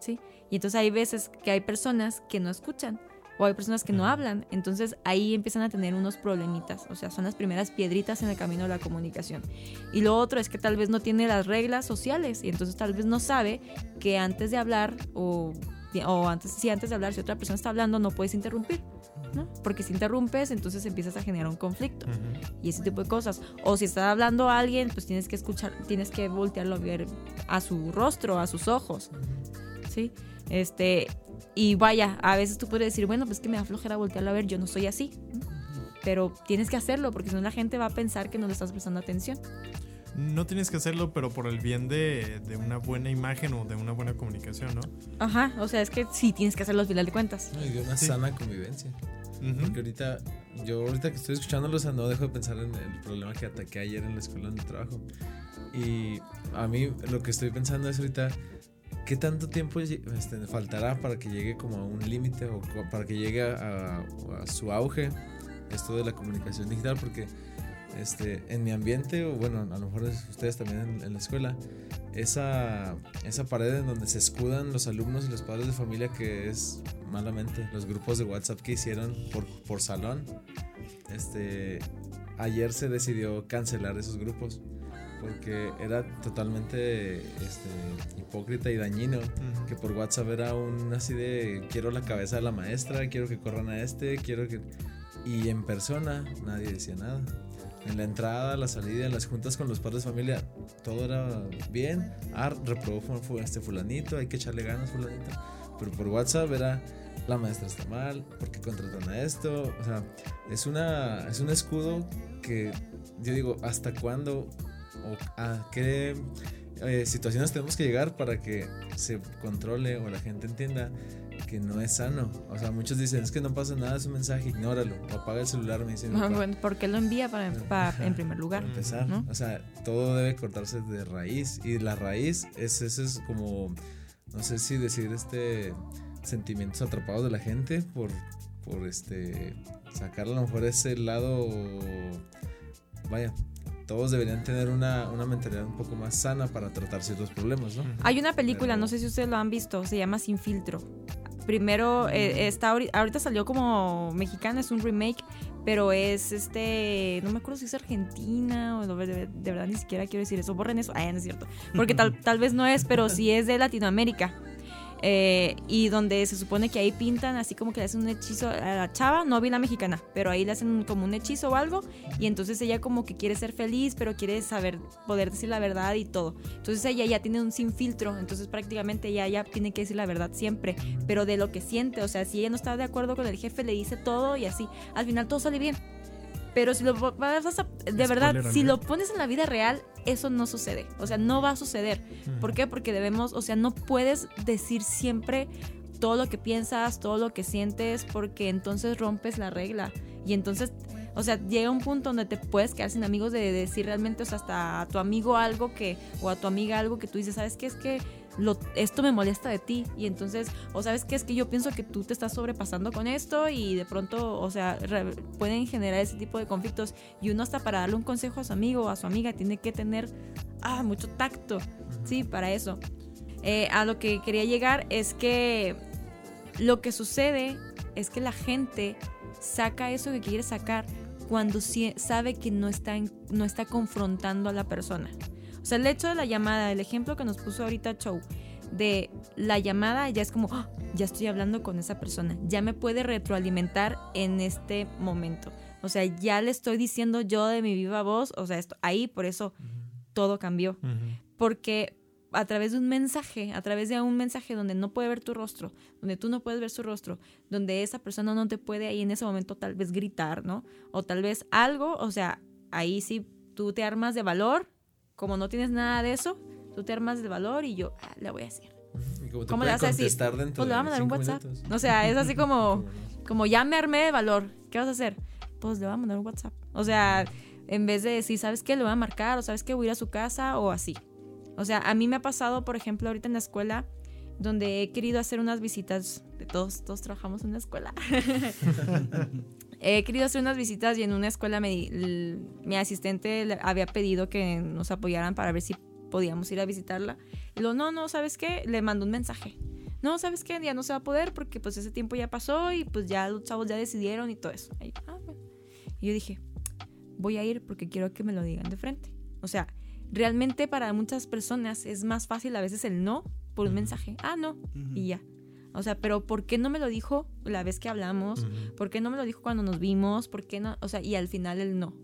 ¿Sí? Y entonces hay veces que hay personas que no escuchan o hay personas que no hablan. Entonces ahí empiezan a tener unos problemitas. O sea, son las primeras piedritas en el camino de la comunicación. Y lo otro es que tal vez no tiene las reglas sociales y entonces tal vez no sabe que antes de hablar o, o antes, si antes de hablar, si otra persona está hablando, no puedes interrumpir. ¿no? Porque si interrumpes, entonces empiezas a generar un conflicto y ese tipo de cosas. O si está hablando a alguien, pues tienes que escuchar, tienes que voltearlo a ver a su rostro, a sus ojos. ¿Sí? Este, y vaya, a veces tú puedes decir, bueno, pues que me da flojera voltearlo a ver, yo no soy así. Pero tienes que hacerlo porque si no la gente va a pensar que no le estás prestando atención. No tienes que hacerlo, pero por el bien de, de, una buena imagen o de una buena comunicación, ¿no? Ajy, o sea, es que sí tienes que hacerlo al final de cuentas. No, y de una sí. sana convivencia. Uh -huh. Porque ahorita, yo ahorita que estoy escuchándolo, o sea, no dejo de pensar en el problema que ataqué ayer en la escuela donde trabajo. Y a mí lo que estoy pensando es ahorita, ¿qué tanto tiempo este, faltará para que llegue como a un límite o para que llegue a, a, su auge esto de la comunicación digital? Porque este, en mi ambiente, o bueno, a lo mejor ustedes también en, en, la escuela, esa, esa pared en donde se escudan los alumnos y los padres de familia, que es malamente los grupos de WhatsApp que hicieron por, por salón, este, ayer se decidió cancelar esos grupos porque era totalmente este, hipócrita y dañino. Uh -huh. Que por WhatsApp era un así de quiero la cabeza de la maestra, quiero que corran a este, quiero que. Y en persona nadie decía nada. En la entrada, la salida, en las juntas con los padres de familia, todo era bien. Ah, reprobó este fulanito, hay que echarle ganas, fulanito. Pero por WhatsApp era la maestra está mal, porque contratan a esto. O sea, es, una, es un escudo que yo digo, ¿hasta cuándo o a qué eh, situaciones tenemos que llegar para que se controle o la gente entienda que no es sano. O sea, muchos dicen, es que no pasa nada, es un mensaje, ignóralo. O apaga el celular, me dicen. Ah, bueno, ¿por qué lo envía para, para en primer lugar? Para empezar, ¿no? O sea, todo debe cortarse de raíz. Y la raíz es, ese es como, no sé si decir este sentimientos atrapados de la gente por, por este sacar a lo mejor ese lado vaya todos deberían tener una, una, mentalidad un poco más sana para tratar ciertos problemas, ¿no? Hay una película, Pero... no sé si ustedes lo han visto, se llama Sin Filtro. Primero, eh, está, ahorita salió como mexicana, es un remake, pero es este, no me acuerdo si es Argentina o de, de, de verdad ni siquiera quiero decir eso, borren eso, ah, no es cierto, porque tal, tal vez no es, pero sí es de Latinoamérica. Eh, y donde se supone que ahí pintan así como que le hacen un hechizo a la chava, no vi la mexicana, pero ahí le hacen como un hechizo o algo y entonces ella como que quiere ser feliz, pero quiere saber, poder decir la verdad y todo. Entonces ella ya tiene un sin filtro, entonces prácticamente ella ya tiene que decir la verdad siempre, pero de lo que siente, o sea, si ella no está de acuerdo con el jefe, le dice todo y así, al final todo sale bien. Pero si lo vas a, de verdad, si lo pones en la vida real, eso no sucede. O sea, no va a suceder. ¿Por qué? Porque debemos, o sea, no puedes decir siempre todo lo que piensas, todo lo que sientes, porque entonces rompes la regla. Y entonces, o sea, llega un punto donde te puedes quedar sin amigos de decir realmente, o sea, hasta a tu amigo algo que, o a tu amiga algo que tú dices, ¿sabes qué? Es que lo, esto me molesta de ti y entonces, o sabes qué es que yo pienso que tú te estás sobrepasando con esto y de pronto, o sea, re, pueden generar ese tipo de conflictos y uno hasta para darle un consejo a su amigo o a su amiga tiene que tener ah, mucho tacto, sí, para eso. Eh, a lo que quería llegar es que lo que sucede es que la gente saca eso que quiere sacar cuando sabe que no está, en, no está confrontando a la persona. O sea, el hecho de la llamada, el ejemplo que nos puso ahorita Chow, de la llamada ya es como, oh, ya estoy hablando con esa persona, ya me puede retroalimentar en este momento. O sea, ya le estoy diciendo yo de mi viva voz, o sea, esto, ahí por eso uh -huh. todo cambió. Uh -huh. Porque a través de un mensaje, a través de un mensaje donde no puede ver tu rostro, donde tú no puedes ver su rostro, donde esa persona no te puede ahí en ese momento tal vez gritar, ¿no? O tal vez algo, o sea, ahí sí tú te armas de valor como no tienes nada de eso, tú te armas de valor y yo ah, le voy a decir. ¿Cómo, ¿Cómo le vas a decir? Pues le vamos a dar un WhatsApp. Minutos. O sea, es así como, como ya me armé de valor. ¿Qué vas a hacer? Pues le vamos a mandar un WhatsApp. O sea, en vez de decir, ¿sabes qué? Le voy a marcar o ¿sabes qué? Voy a ir a su casa o así. O sea, a mí me ha pasado, por ejemplo, ahorita en la escuela, donde he querido hacer unas visitas, de todos, todos trabajamos en una escuela. he querido hacer unas visitas y en una escuela me, l- mi asistente había pedido que nos apoyaran para ver si podíamos ir a visitarla. Y luego, no, no, ¿sabes qué? Le mandó un mensaje. No, ¿sabes qué? Ya no se va a poder porque pues ese tiempo ya pasó y pues ya los chavos ya decidieron y todo eso. Ah. Y yo dije, voy a ir porque quiero que me lo digan de frente. O sea, realmente para muchas personas es más fácil a veces el no por un mensaje. Ah, no. Y ya. O sea, pero ¿por qué no me lo dijo la vez que hablamos? ¿Por qué no me lo dijo cuando nos vimos? ¿Por qué no? O sea, y al final el no.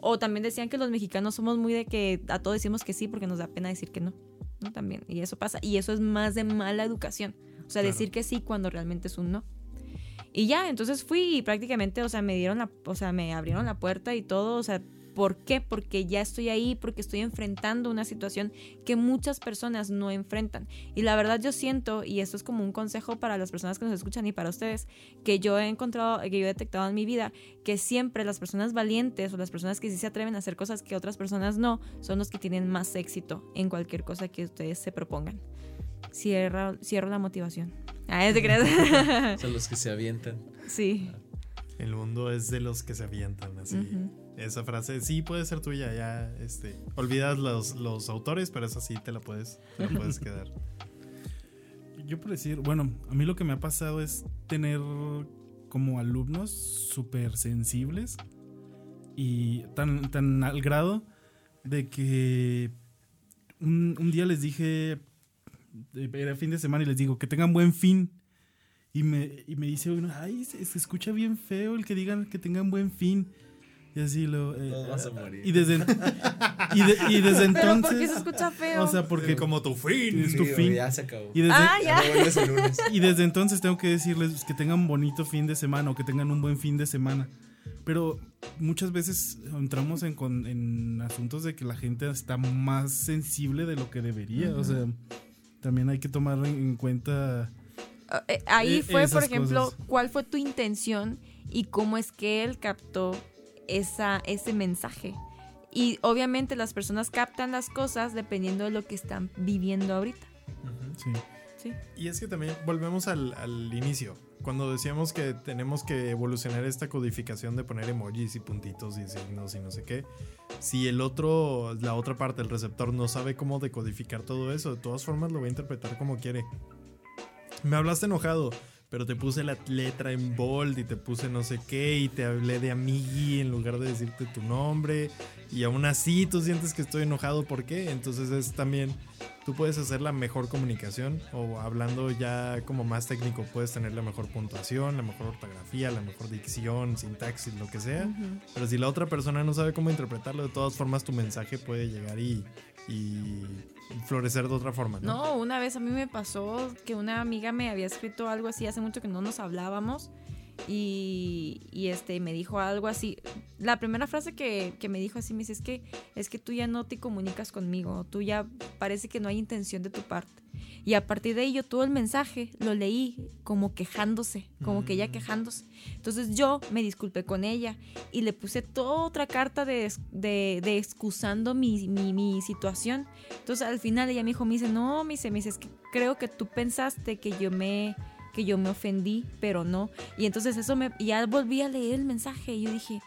O también decían que los mexicanos somos muy de que a todo decimos que sí porque nos da pena decir que no. ¿no? También. Y eso pasa. Y eso es más de mala educación. O sea, decir que sí cuando realmente es un no. Y ya, entonces fui y prácticamente, o sea, me dieron la, o sea, me abrieron la puerta y todo, o sea, ¿por qué? Porque ya estoy ahí, porque estoy enfrentando una situación que muchas personas no enfrentan. Y la verdad yo siento, y esto es como un consejo para las personas que nos escuchan y para ustedes, que yo he encontrado, que yo he detectado en mi vida, que siempre las personas valientes o las personas que sí se atreven a hacer cosas que otras personas no, son los que tienen más éxito en cualquier cosa que ustedes se propongan. Cierro, cierro la motivación. Ah, ¿te crees? Son los que se avientan. sí. El mundo es de los que se avientan así. Ujú. Esa frase sí puede ser tuya, ya este, olvidas los, los autores, pero esa sí te la puedes, te la puedes quedar. Yo por decir, bueno, a mí lo que me ha pasado es tener como alumnos súper sensibles y tan, tan al grado de que un, un día les dije, eh, era fin de semana y les digo que tengan buen fin. Y me, y me dice uno, ay, se, se escucha bien feo el que digan que tengan buen fin. Y así lo... eh, Todos vas a morir. y desde, y, de- y desde Pero ¿por qué se entonces... escucha feo? O sea, porque... como tu fin. es tu Sí, fin. Ya se acabó. Y desde, ah, Ya y desde entonces tengo que decirles que tengan bonito fin de semana o que tengan un buen fin de semana. Pero muchas veces entramos en, con- en asuntos de que la gente está más sensible de lo que debería. O sea, también hay que tomar en, en cuenta... Eh, Ahí Eh, fue, por ejemplo, cosas. cuál fue tu intención y cómo es que él captó esa, ese mensaje. Y obviamente las personas captan las cosas dependiendo de lo que están viviendo ahorita. Sí. Sí. Y es que también volvemos al, al inicio. Cuando decíamos que tenemos que evolucionar esta codificación de poner emojis y puntitos y signos y no sé qué. Si el otro, la otra parte, el receptor, no sabe cómo decodificar todo eso, de todas formas lo va a interpretar como quiere. Me hablaste enojado, pero te puse la letra en bold y te puse no sé qué y te hablé de amigui en lugar de decirte tu nombre. Y aún así tú sientes que estoy enojado, ¿por qué? Entonces es también tú puedes hacer la mejor comunicación o hablando ya como más técnico puedes tener la mejor puntuación, la mejor ortografía, la mejor dicción, sintaxis, lo que sea. Pero si la otra persona no sabe cómo interpretarlo, de todas formas tu mensaje puede llegar y, y florecer de otra forma. ¿no? No, una vez a mí me pasó que una amiga me había escrito algo así hace mucho que no nos hablábamos y, y, este me dijo algo así. La primera frase que, que me dijo así me dice es que es que tú ya no te comunicas conmigo, tú ya parece que no hay intención de tu parte. Y a partir de ahí yo todo el mensaje lo leí como quejándose, como que ella quejándose. Entonces yo me disculpé con ella y le puse toda otra carta de, de excusando mi, mi, mi situación. Entonces al final ella me dijo, me dice, no, me dice, me dice, es que creo que tú pensaste que yo me que yo me ofendí, pero no. Y entonces eso me y ya volví a leer el mensaje y yo dije,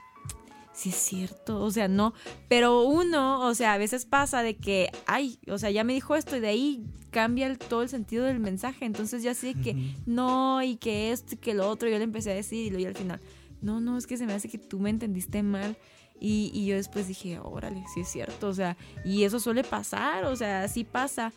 sí es cierto, o sea, no, pero uno, o sea, a veces pasa de que, ay, o sea, ya me dijo esto y de ahí cambia el- todo el sentido del mensaje, entonces ya sé que no y que esto y que lo otro, yo le empecé a decir y luego ya al final, no, no, es que se me hace que tú me entendiste mal. Y, y yo después dije, órale, sí es cierto, o sea, y eso suele pasar, o sea, sí pasa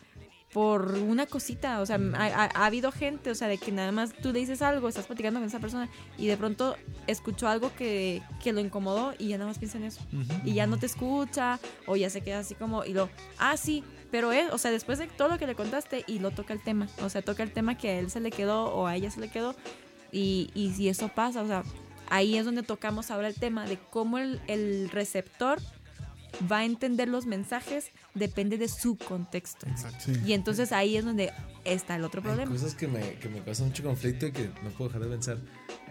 por una cosita, o sea, ha, ha- ha habido gente, o sea, de que nada más tú le dices algo, estás platicando con esa persona y de pronto escuchó algo que, que lo incomodó y ya nada más piensa en eso. Y ya no te escucha o ya se queda así como y lo, ah, sí, pero él, o sea, después de todo lo que le contaste y lo toca el tema, o sea, toca el tema que a él se le quedó o a ella se le quedó y, y si eso pasa, o sea, ahí es donde tocamos ahora el tema de cómo el, el receptor va a entender los mensajes depende de su contexto. Sí. Y entonces ahí es donde está el otro Hay problema. cosas que me, que me causan mucho conflicto y que no puedo dejar de pensar.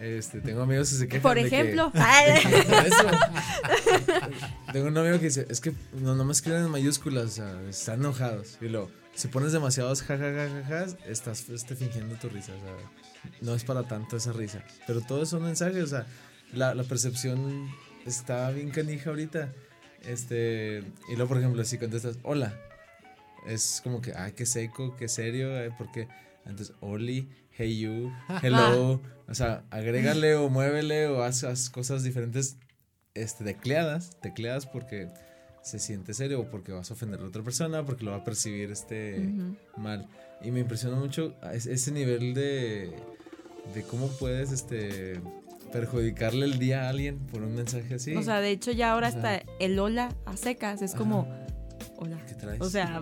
Este, tengo amigos que se quejan. Por de que- ejemplo. Por eso. Tengo un amigo que dice, es que no, no me escriben en mayúsculas, o sea, están enojados. Y luego, si pones demasiados jajajajas, estás este, fingiendo tu risa, o sea, no es para tanto esa risa. Pero todos son mensajes, o sea, la, la percepción está bien canija ahorita. Este, y luego, por ejemplo, si contestas, hola, es como que, ay, qué seco, qué serio, ay, porque entonces, Oli, hey you, hello, o sea, agrégale o muévele o haz, haz cosas diferentes, este, tecleadas, tecleadas porque se siente serio o porque vas a ofender a otra persona, porque lo va a percibir este mal. Y me impresiona mucho ese nivel de, de cómo puedes, este, perjudicarle el día a alguien por un mensaje así. O sea, de hecho ya ahora hasta el hola a secas es como hola. ¿Qué traes? O sea,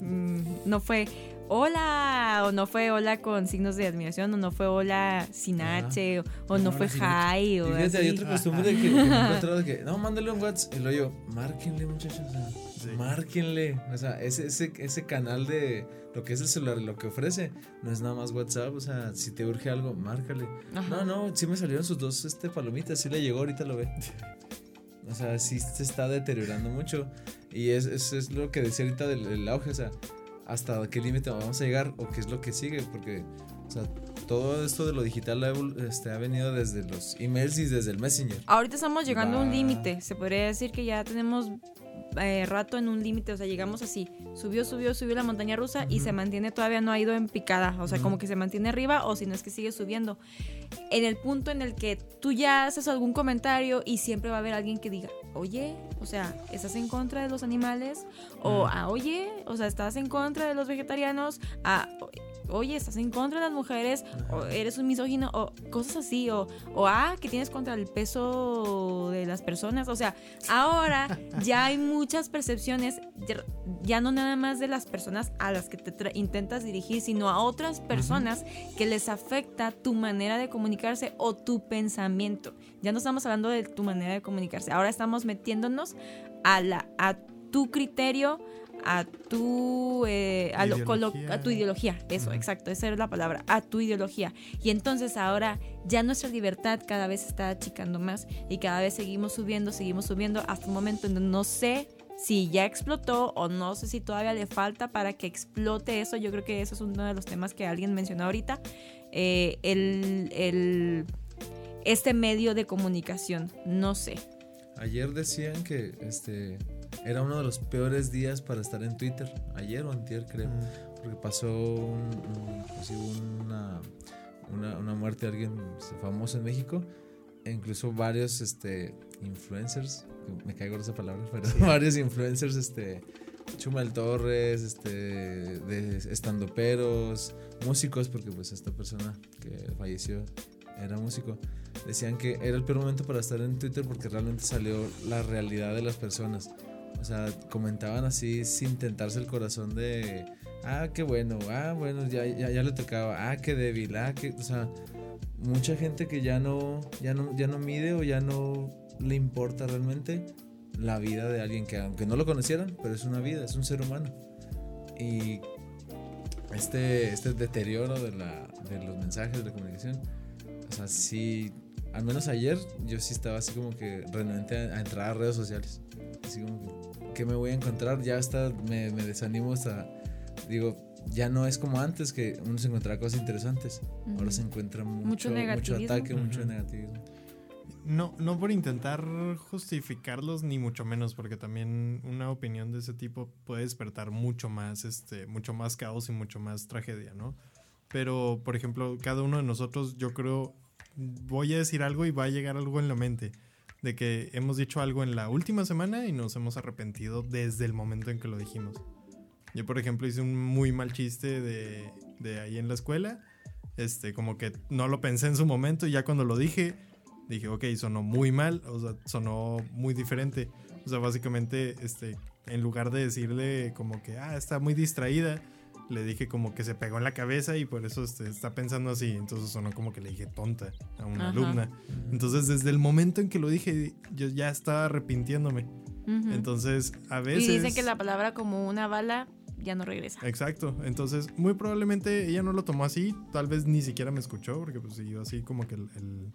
mm, no fue hola o no fue hola con signos de admiración o no fue hola sin Ajá. H o, o no fue hi o fíjate, hay otra costumbre que, que me he encontrado de que, no, mándale un WhatsApp. Y luego yo, márquenle, muchachos. o sea, Sí. Márquenle. O sea, ese, ese, ese canal de lo que es el celular, lo que ofrece, no es nada más WhatsApp. O sea, si te urge algo, márcale. Ajá. No, no, sí me salieron sus dos este, palomitas. Sí le llegó, ahorita lo ve. O sea, sí se está deteriorando mucho. Y es, es, es lo que decía ahorita del, del auge. O sea, hasta qué límite vamos a llegar o qué es lo que sigue. Porque, o sea, todo esto de lo digital ha, este, ha venido desde los emails y desde el Messenger. Ahorita estamos llegando a un límite. Se podría decir que ya tenemos eh, rato en un límite. O sea, llegamos así. Subió, subió, subió la montaña rusa y se mantiene, todavía no ha ido en picada. O sea, como que se mantiene arriba o si no es que sigue subiendo. En el punto en el que tú ya haces algún comentario y siempre va a haber alguien que diga, oye, o sea, ¿estás en contra de los animales? O, ah, oye, o sea, ¿estás en contra de los vegetarianos? Ah, oye, ¿estás en contra de las mujeres? O eres un misógino, o cosas así, o, o ah, que tienes contra el peso de las personas. O sea, ahora ya hay muchas percepciones, ya, ya no nada más de las personas a las que te intentas dirigir, sino a otras personas que les afecta tu manera de comunicarse o tu pensamiento. Ya no estamos hablando de tu manera de comunicarse, ahora estamos metiéndonos a, la, a tu criterio, a tu, eh, a, lo- colo- Ideología. a tu ideología, eso, exacto, esa es la palabra, a tu ideología. Y entonces ahora ya nuestra libertad cada vez está achicando más y cada vez seguimos subiendo, seguimos subiendo hasta un momento en donde no sé si ya explotó o no sé si todavía le falta para que explote eso. Yo creo que eso es uno de los temas que alguien mencionó ahorita. Eh, el, el- este medio de comunicación, no sé. Ayer decían que este era uno de los peores días para estar en Twitter. Ayer o antier, creo. Porque pasó un, un- pues una, una, una muerte de alguien famoso en México. E incluso varios este, influencers, me caigo en esa palabra, pero varios influencers, este, Chumel Torres, este, de estandoperos, músicos, porque pues esta persona que falleció era músico, decían que era el peor momento para estar en Twitter porque realmente salió la realidad de las personas. O sea, comentaban así sin tentarse el corazón de, ah, qué bueno, ah, bueno, ya, ya, ya le tocaba, ah, qué débil, ah, qué, o sea, mucha gente que ya no, ya no, ya no mide o ya no le importa realmente la vida de alguien que aunque no lo conocieran, pero es una vida, es un ser humano. Y este, este deterioro de, la, de los mensajes, de la comunicación, o sea, sí, al menos ayer yo sí estaba así como que renuente a, a entrar a redes sociales. Así como que, ¿qué me voy a encontrar? Ya hasta me, me desanimo hasta, digo, ya no es como antes que uno se encontraba cosas interesantes. Ahora se encuentra mucho, Mucho ataque, mucho negativismo. No, no por intentar justificarlos, ni mucho menos, porque también una opinión de ese tipo puede despertar mucho más, este, mucho más caos y mucho más tragedia, ¿no? Pero, por ejemplo, cada uno de nosotros, yo creo, voy a decir algo y va a llegar algo en la mente. De que hemos dicho algo en la última semana y nos hemos arrepentido desde el momento en que lo dijimos. Yo, por ejemplo, hice un muy mal chiste de, de ahí en la escuela. Este, como que no lo pensé en su momento y ya cuando lo dije, dije, ok, sonó muy mal, o sea, sonó muy diferente. O sea, básicamente, este, en lugar de decirle como que, ah, está muy distraída, le dije como que se pegó en la cabeza y por eso este, está pensando así. Entonces sonó como que le dije tonta a una Ajá. alumna. Entonces, desde el momento en que lo dije, yo ya estaba arrepintiéndome. Entonces, a veces... Y dicen que la palabra como una bala ya no regresa. Exacto. Entonces, muy probablemente ella no lo tomó así. Tal vez ni siquiera me escuchó, porque pues siguió así como que el, el-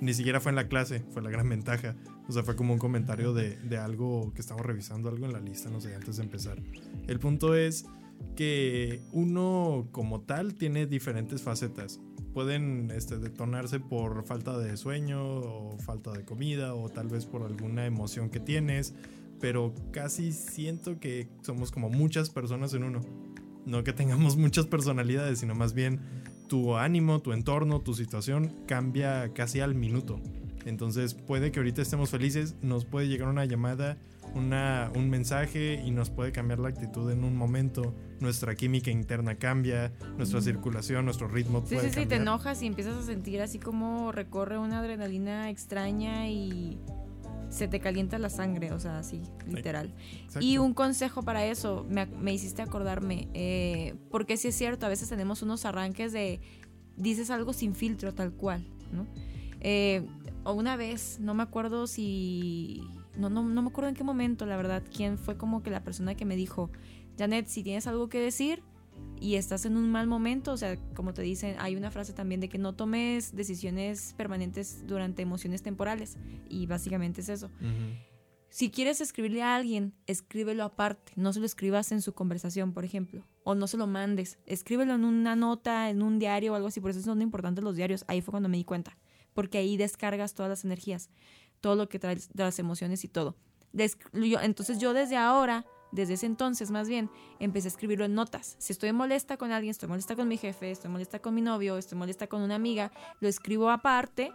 Ni siquiera fue en la clase, fue la gran ventaja. O sea, fue como un comentario de, de algo que estamos revisando, algo en la lista, no sé, antes de empezar. El punto es que uno como tal tiene diferentes facetas. Pueden este, detonarse por falta de sueño o falta de comida o tal vez por alguna emoción que tienes, pero casi siento que somos como muchas personas en uno. No que tengamos muchas personalidades, sino más bien tu ánimo, tu entorno, tu situación cambia casi al minuto. Entonces puede que ahorita estemos felices, nos puede llegar una llamada, una, un mensaje y nos puede cambiar la actitud en un momento. Nuestra química interna cambia, nuestra circulación, nuestro ritmo Sí, puede sí, sí, te enojas y empiezas a sentir así como recorre una adrenalina extraña y se te calienta la sangre, o sea, así, literal. Exacto. Y un consejo para eso, me, me hiciste acordarme, eh, porque sí es cierto, a veces tenemos unos arranques de, dices algo sin filtro, tal cual, ¿no? Eh, o una vez, no me acuerdo si, no, no, no me acuerdo en qué momento, la verdad, quién fue como que la persona que me dijo, Janet, si tienes algo que decir y estás en un mal momento, o sea, como te dicen, hay una frase también de que no tomes decisiones permanentes durante emociones temporales, y básicamente es eso. Si quieres escribirle a alguien, escríbelo aparte. No se lo escribas en su conversación, por ejemplo. O no se lo mandes. Escríbelo en una nota, en un diario o algo así. Por eso son importantes los diarios. Ahí fue cuando me di cuenta. Porque ahí descargas todas las energías. Todo lo que traes de las emociones y todo. Entonces yo desde ahora, desde ese entonces más bien, empecé a escribirlo en notas. Si estoy molesta con alguien, estoy molesta con mi jefe, estoy molesta con mi novio, estoy molesta con una amiga, lo escribo aparte,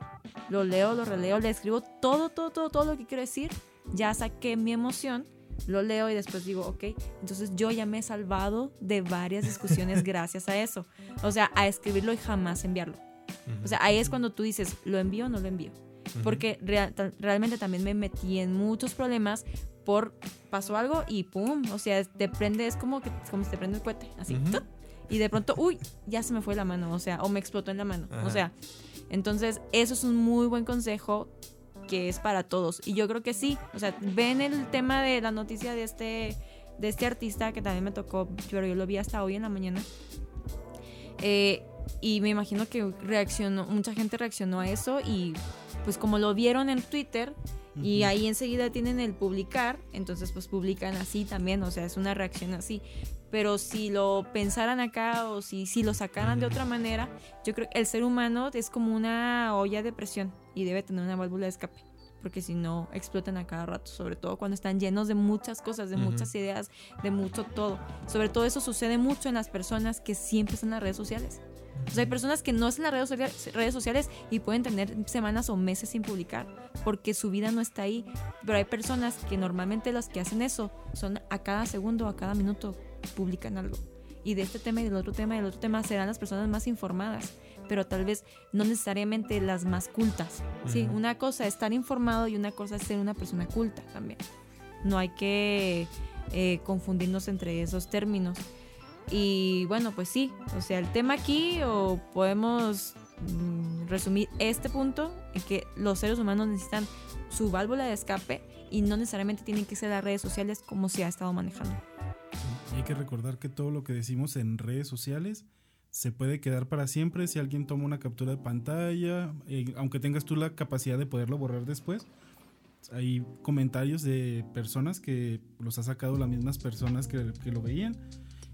lo leo, lo releo, le escribo todo, todo, todo, todo lo que quiero decir ya saqué mi emoción, lo leo y después digo, ok, entonces yo ya me he salvado de varias discusiones gracias a eso. O sea, a escribirlo y jamás enviarlo. O sea, ahí es cuando tú dices, ¿lo envío o no lo envío? Porque real- realmente también me metí en muchos problemas por pasó algo y pum, o sea, te prende, es como que como si te prende el cohete, así. ¡tut! Y de pronto, uy, ya se me fue la mano, o sea, o me explotó en la mano. Ajá. O sea, entonces eso es un muy buen consejo que es para todos. Y yo creo que sí, o sea, ven el tema de la noticia de este de este artista que también me tocó, pero yo lo vi hasta hoy en la mañana. Eh, y me imagino que reaccionó, mucha gente reaccionó a eso y pues como lo vieron en Twitter y ahí enseguida tienen el publicar, entonces pues publican así también, o sea, es una reacción así. Pero si lo pensaran acá o si, si lo sacaran de otra manera, yo creo que el ser humano es como una olla de presión y debe tener una válvula de escape. Porque si no, explotan a cada rato, sobre todo cuando están llenos de muchas cosas, de muchas ideas, de mucho todo. Sobre todo eso sucede mucho en las personas que siempre están en las redes sociales. O sea, hay personas que no están en las redes, redes sociales y pueden tener semanas o meses sin publicar porque su vida no está ahí. Pero hay personas que normalmente las que hacen eso son a cada segundo, a cada minuto publican algo. Y de este tema y del otro tema y del otro tema serán las personas más informadas, pero tal vez no necesariamente las más cultas. Sí, Ujú. una cosa es estar informado y una cosa es ser una persona culta también. No hay que eh, confundirnos entre esos términos. Y bueno, pues sí, o sea, el tema aquí o podemos mm, resumir este punto en que los seres humanos necesitan su válvula de escape y no necesariamente tienen que ser las redes sociales como se ha estado manejando. Hay que recordar que todo lo que decimos en redes sociales se puede quedar para siempre si alguien toma una captura de pantalla, eh, aunque tengas tú la capacidad de poderlo borrar después. Hay comentarios de personas que los ha sacado las mismas personas que lo veían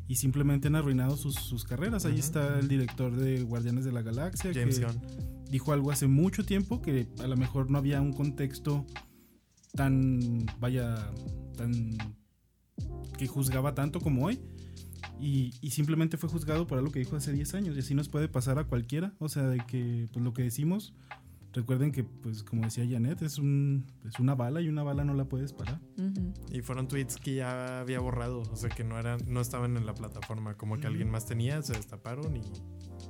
y simplemente han arruinado sus, sus carreras. Ahí está el director de Guardianes de la Galaxia James que Gunn. dijo algo hace mucho tiempo que a lo mejor no había un contexto tan, vaya, tan que juzgaba tanto como hoy. Y, y simplemente fue juzgado por algo que dijo hace 10 años. Y así nos puede pasar a cualquiera. O sea, de que pues, lo que decimos, recuerden que, pues como decía Janet, es, un, es una bala y una bala no la puedes parar. Ujú. Y fueron tweets que ya había borrado, o sea que no eran, no estaban en la plataforma, como que Ujú. alguien más tenía, se destaparon y,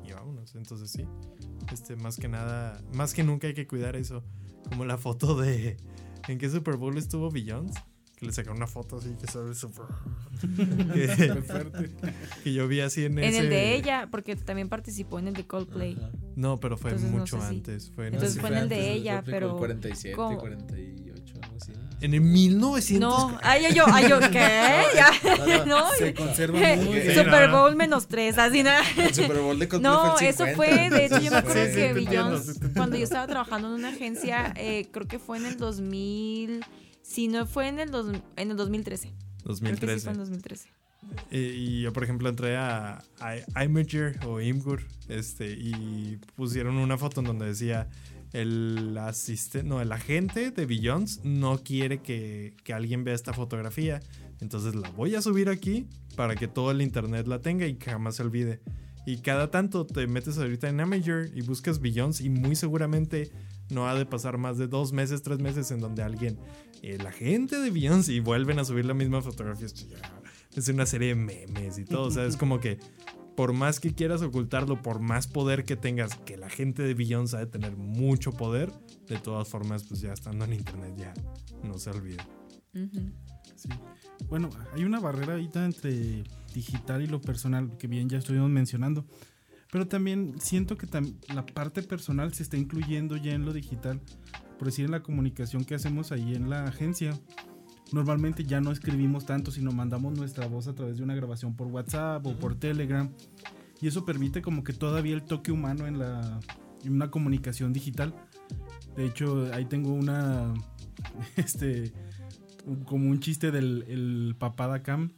y vámonos. Entonces sí, este, más que nada, más que nunca hay que cuidar eso. Como la foto de, ¿en qué Super Bowl estuvo Beyoncé? Que le sacaron una foto así que sabe súper... que, que yo vi así en, En ese... el de ella, porque también participó en el de Coldplay. Ajá. No, pero fue Entonces, no mucho sé si- antes. Fue en Entonces fue en el de antes, ella, fue pero como 47, ¿cómo? 48, algo así. En el 1900. No, ay, yo, ay, yo, ¿qué? Ya, no. Se conserva muy bien. Super Bowl menos tres, así nada. El Super Bowl de Coldplay No, fue el eso 50. fue, de hecho, yo me acuerdo Sí, sí, que te entiendo, Beyoncé, sí te entiendo. cuando yo estaba trabajando en una agencia, eh, creo que fue en el 2000, si no fue en el, dos, en el 2013. Creo que sí 2013. fue en 2013. Eh, y yo, por ejemplo, entré a, Imager o Imgur este, y pusieron una foto en donde decía el asistente, no, el agente de Beyoncé no quiere que, que alguien vea esta fotografía. Entonces la voy a subir aquí para que todo el internet la tenga y que jamás se olvide. Y cada tanto te metes ahorita en Imager y buscas Beyoncé y muy seguramente no ha de pasar más de dos meses, tres meses en donde alguien, el agente de Beyoncé, y vuelven a subir la misma fotografía. Es una serie de memes y todo. O sea, es como que por más que quieras ocultarlo, por más poder que tengas, que la gente de ha de tener mucho poder, de todas formas, pues ya estando en internet ya no se olvida. Sí. Bueno, hay una barrera ahorita entre digital y lo personal, que bien ya estuvimos mencionando. Pero también siento que tam- la parte personal se está incluyendo ya en lo digital. Por decir, en la comunicación que hacemos ahí en la agencia. Normalmente ya no escribimos tanto, sino mandamos nuestra voz a través de una grabación por WhatsApp o por Telegram. Y eso permite como que todavía el toque humano en, la, una comunicación digital. De hecho, ahí tengo una... Este como un chiste del el papada cam.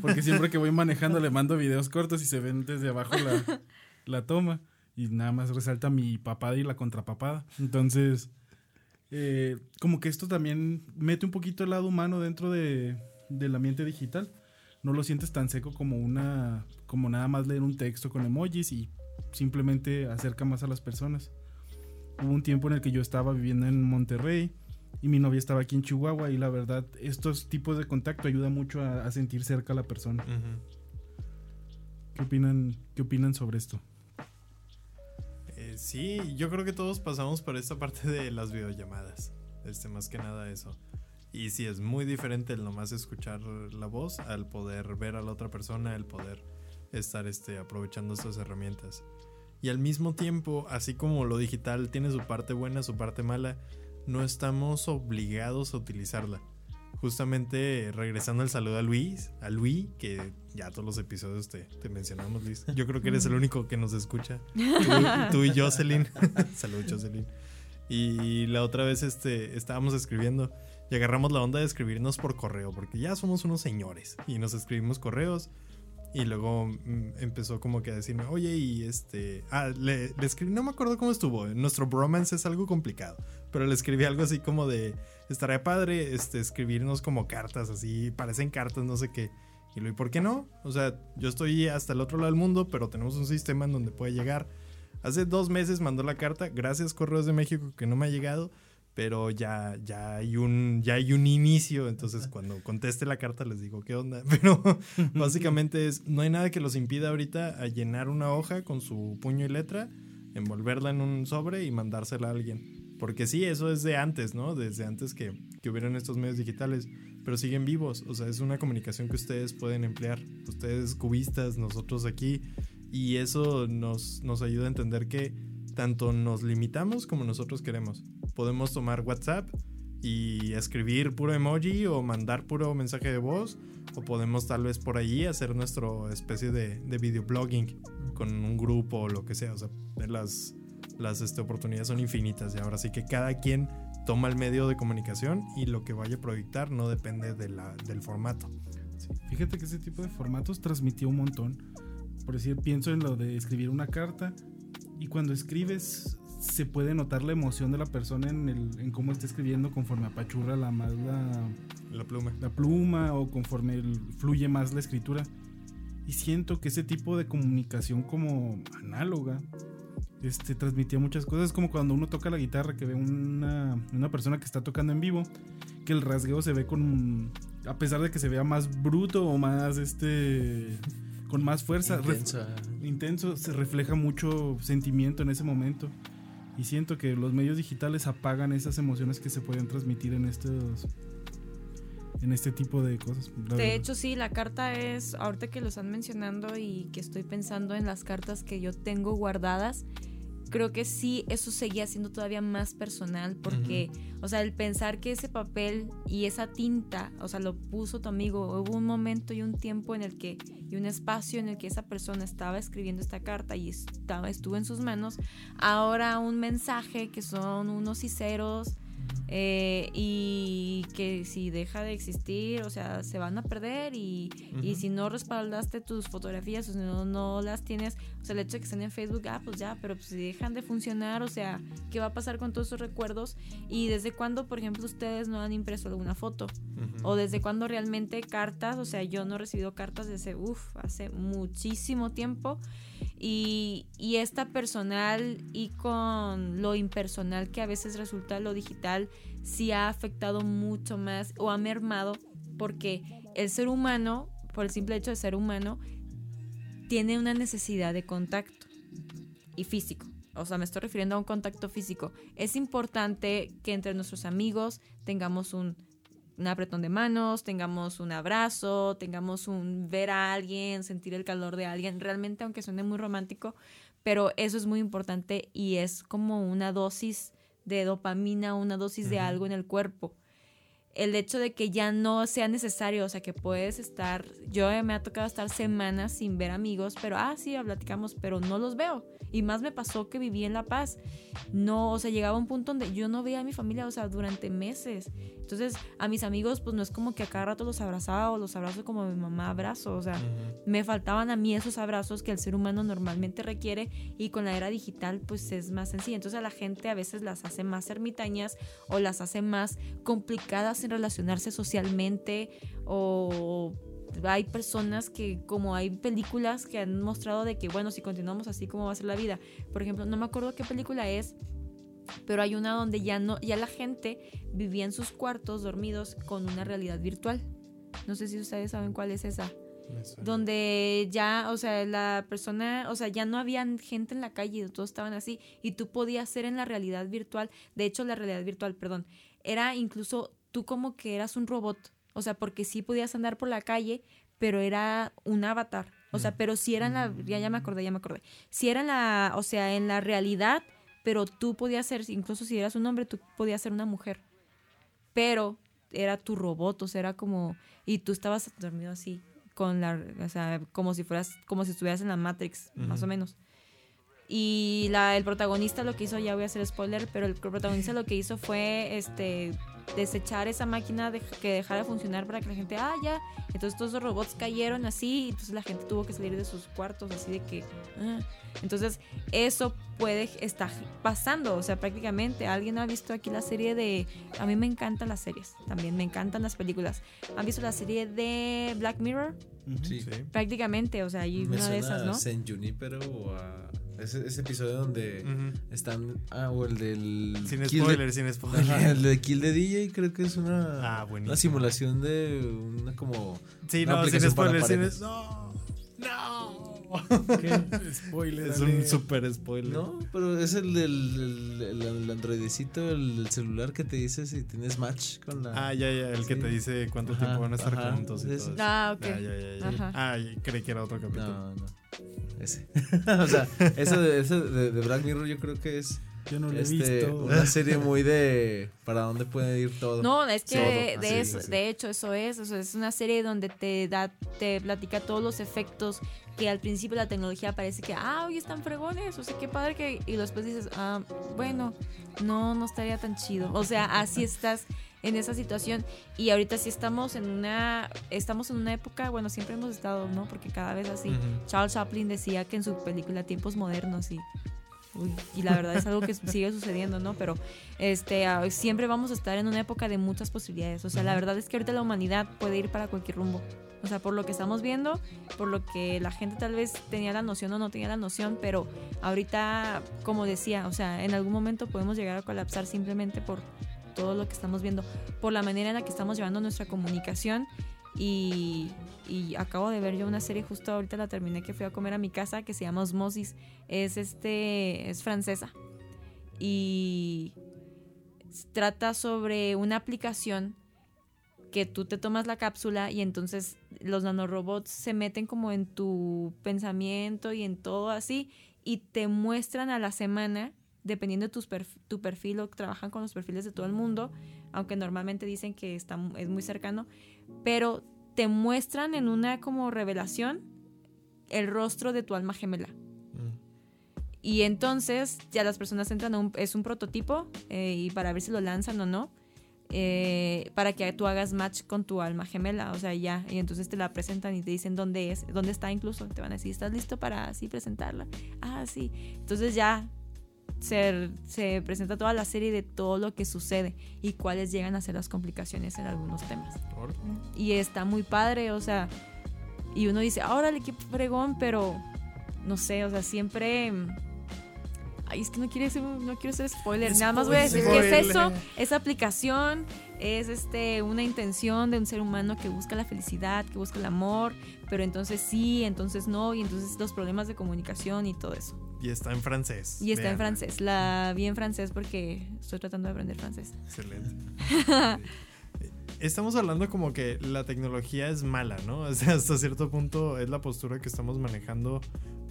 Porque siempre que voy manejando le mando videos cortos y se ven desde abajo la, la toma. Y nada más resalta mi papada y la contrapapada. Entonces, eh, como que esto también mete un poquito el lado humano dentro de, del ambiente digital. No lo sientes tan seco como una. como nada más leer un texto con emojis y simplemente acerca más a las personas. Hubo un tiempo en el que yo estaba viviendo en Monterrey y mi novia estaba aquí en Chihuahua y la verdad estos tipos de contacto ayudan mucho a, a sentir cerca a la persona. ¿Qué opinan, ¿Qué opinan sobre esto? Sí, yo creo que todos pasamos por esta parte de las videollamadas. Este, más que nada eso. Y sí, es muy diferente el nomás escuchar la voz al poder ver a la otra persona, el poder estar este, aprovechando estas herramientas. Y al mismo tiempo, así como lo digital tiene su parte buena, su parte mala, no estamos obligados a utilizarla. Justamente regresando al saludo a Luis, a Luis, que ya todos los episodios te, te mencionamos, Luis. Yo creo que eres el único que nos escucha. Tú, tú y Jocelyn. Salud, Jocelyn. Y la otra vez este, estábamos escribiendo y agarramos la onda de escribirnos por correo, porque ya somos unos señores y nos escribimos correos. Y luego mm, empezó como que a decirme, oye, y este. Ah, le, le escribí, no me acuerdo cómo estuvo. Nuestro bromance es algo complicado. Pero le escribí algo así como de. Estaría padre este, escribirnos como cartas, así. Parecen cartas, no sé qué. Y lo, ¿y por qué no? O sea, yo estoy hasta el otro lado del mundo, pero tenemos un sistema en donde puede llegar. Hace dos meses mandó la carta. Gracias, Correos de México, que no me ha llegado. Pero ya, ya, hay un, ya hay un inicio. Entonces, cuando conteste la carta, les digo qué onda. Pero básicamente es: no hay nada que los impida ahorita a llenar una hoja con su puño y letra, envolverla en un sobre y mandársela a alguien. Porque sí, eso es de antes, ¿no? Desde antes que, que hubieran estos medios digitales. Pero siguen vivos. O sea, es una comunicación que ustedes pueden emplear. Ustedes cubistas, nosotros aquí. Y eso nos, nos ayuda a entender que tanto nos limitamos como nosotros queremos. Podemos tomar WhatsApp y escribir puro emoji o mandar puro mensaje de voz. O podemos tal vez por allí hacer nuestra especie de, de videoblogging con un grupo o lo que sea. O sea, las, las este, oportunidades son infinitas y ahora sí que cada quien toma el medio de comunicación y lo que vaya a proyectar no depende de la, del formato. Sí, Fíjate que ese tipo de formatos transmitió un montón. Por decir, pienso en lo de escribir una carta y cuando escribes se puede notar la emoción de la persona en, el, en cómo está escribiendo conforme apachurra la, más la, La pluma. la pluma o conforme el- fluye más la escritura. Y siento que ese tipo de comunicación como análoga este, transmitía muchas cosas. como cuando uno toca la guitarra, que ve una, una persona que está tocando en vivo, que el rasgueo se ve con... A pesar de que se vea más bruto o más este con más fuerza, intenso, se refleja mucho sentimiento en ese momento. Y siento que los medios digitales apagan esas emociones que se pueden transmitir en estos en este tipo de cosas. De verdad. hecho, sí, la carta es, ahorita que lo están mencionando y que estoy pensando en las cartas que yo tengo guardadas, creo que sí, eso seguía siendo todavía más personal porque, o sea, el pensar que ese papel y esa tinta, o sea, lo puso tu amigo, hubo un momento y un tiempo en el que, y un espacio en el que esa persona estaba escribiendo esta carta y estaba, estuvo en sus manos, ahora un mensaje que son unos y ceros eh, y que si deja de existir, o sea, se van a perder y, y si no respaldaste tus fotografías o si no, no las tienes, sea, el hecho de que estén en Facebook, ah, pues ya, pero pues si dejan de funcionar, o sea, ¿qué va a pasar con todos esos recuerdos? Y desde cuándo, por ejemplo, ustedes no han impreso alguna foto? O desde cuándo realmente cartas, o sea, yo no he recibido cartas desde, uff, hace muchísimo tiempo. Y, y esta personal y con lo impersonal que a veces resulta lo digital, sí ha afectado mucho más o ha mermado porque el ser humano, por el simple hecho de ser humano, tiene una necesidad de contacto y físico. O sea, me estoy refiriendo a un contacto físico. Es importante que entre nuestros amigos tengamos un, un apretón de manos, tengamos un abrazo, tengamos un ver a alguien, sentir el calor de alguien. Realmente, aunque suene muy romántico, pero eso es muy importante y es como una dosis de dopamina, una dosis de algo en el cuerpo. El hecho de que ya no sea necesario, o sea, que puedes estar, yo me ha tocado estar semanas sin ver amigos, pero, ah, sí, platicamos, pero no los veo. Y más me pasó que viví en La Paz. No, o sea, llegaba un punto donde yo no veía a mi familia, o sea, durante meses. Entonces, a mis amigos, pues no es como que a cada rato los abrazaba o los abrazo como mi mamá abrazo. O sea, me faltaban a mí esos abrazos que el ser humano normalmente requiere y con la era digital, pues es más sencillo. Entonces, a la gente a veces las hace más ermitañas o las hace más complicadas en relacionarse socialmente o hay personas que, como hay películas que han mostrado de que, bueno, si continuamos así, ¿cómo va a ser la vida? Por ejemplo, no me acuerdo qué película es, pero hay una donde ya no, ya la gente vivía en sus cuartos dormidos con una realidad virtual. No sé si ustedes saben cuál es esa. Donde ya, o sea, la persona, o sea, ya no había gente en la calle, todos estaban así, y tú podías ser en la realidad virtual. De hecho, la realidad virtual, perdón, era incluso tú como que eras un robot o sea, porque sí podías andar por la calle, pero era un avatar. O sea, pero si era en la, ya, ya me acordé, ya me acordé. Si era en la, o sea, en la realidad, pero tú podías ser, incluso si eras un hombre, tú podías ser una mujer. Pero era tu robot, o sea, era como, y tú estabas dormido así, con la, o sea, como si fueras, como si estuvieras en la Matrix, más o menos. Y la, el protagonista lo que hizo, ya voy a hacer spoiler, pero el protagonista lo que hizo fue este desechar esa máquina de, que dejara de funcionar para que la gente, ah, ya. Entonces todos los robots cayeron así y entonces la gente tuvo que salir de sus cuartos así de que... Ah. Entonces eso puede estar pasando, o sea, prácticamente alguien ha visto aquí la serie de... A mí me encantan las series, también me encantan las películas. ¿Han visto la serie de Black Mirror? Sí. Prácticamente, o sea, hay una de esas, ¿no? Saint Junipero o a ese, ese episodio donde están. Ah, o el del. Sin spoiler, sin spoiler. el de Kill the DJ, creo que es una. Ah, una simulación de una como. Sí, no, sin spoiler, sin No, no. ¿Qué? Spoiler. Es un super spoiler. No, pero es el del el, el, androidecito, el, celular que te dice si tienes match con la. Ah, ya, ya, el que te dice cuánto tiempo van a estar juntos y todo Ah, ok. Ah, ya, ya, ya. Ah, creí que era otro capítulo. No, no. Ese. o sea, eso, de, eso de, de, Black Mirror yo creo que es. Yo no lo este, he visto. Una serie muy de. ¿Para dónde puede ir todo? No, es que de, eso, de hecho eso es. O sea, es una serie donde te da, te platica todos los efectos que al principio la tecnología parece que, ah, hoy están fregones, o sea, qué padre que. Y después dices, ah, bueno, no, no estaría tan chido. O sea, así estás en esa situación y ahorita sí estamos en una estamos en una época bueno siempre hemos estado no porque cada vez así Charles Chaplin decía que en su película tiempos modernos y y la verdad es algo que sigue sucediendo no pero este ah, siempre vamos a estar en una época de muchas posibilidades. O sea la verdad es que ahorita la humanidad puede ir para cualquier rumbo. O sea, por lo que estamos viendo, por lo que la gente tal vez tenía la noción o no tenía la noción, pero ahorita, como decía, o sea, en algún momento podemos llegar a colapsar simplemente por todo lo que estamos viendo, por la manera en la que estamos llevando nuestra comunicación. Y, acabo de ver yo una serie justo ahorita la terminé que fui a comer a mi casa que se llama Osmosis. Es este es francesa. Y trata sobre una aplicación que tú te tomas la cápsula y entonces los nanorobots se meten como en tu pensamiento y en todo así y te muestran a la semana, dependiendo de tus perf- tu perfil o trabajan con los perfiles de todo el mundo, aunque normalmente dicen que está, es muy cercano, pero te muestran en una como revelación el rostro de tu alma gemela. Mm. Y entonces ya las personas entran a un, es un prototipo eh, y para ver si lo lanzan o no, eh, para que tú hagas match con tu alma gemela, o sea, ya, y entonces te la presentan y te dicen dónde es, dónde está incluso, te van a decir, ¿estás listo para así presentarla? Ah, sí. Entonces ya se, se presenta toda la serie de todo lo que sucede y cuáles llegan a ser las complicaciones en algunos temas. Y está muy padre, o sea, y uno dice, órale, qué fregón, pero no sé, o sea, siempre... Ay, es que no quiero ser, no quiero ser spoiler. Nada más voy a decir que es eso, esa aplicación es este una intención de un ser humano que busca la felicidad, que busca el amor, pero entonces sí, entonces no, y entonces los problemas de comunicación y todo eso. Y está en francés. Y está en francés. La vi en francés porque estoy tratando de aprender francés. Excelente. Estamos hablando como que la tecnología es mala, ¿no? O sea, hasta cierto punto es la postura que estamos manejando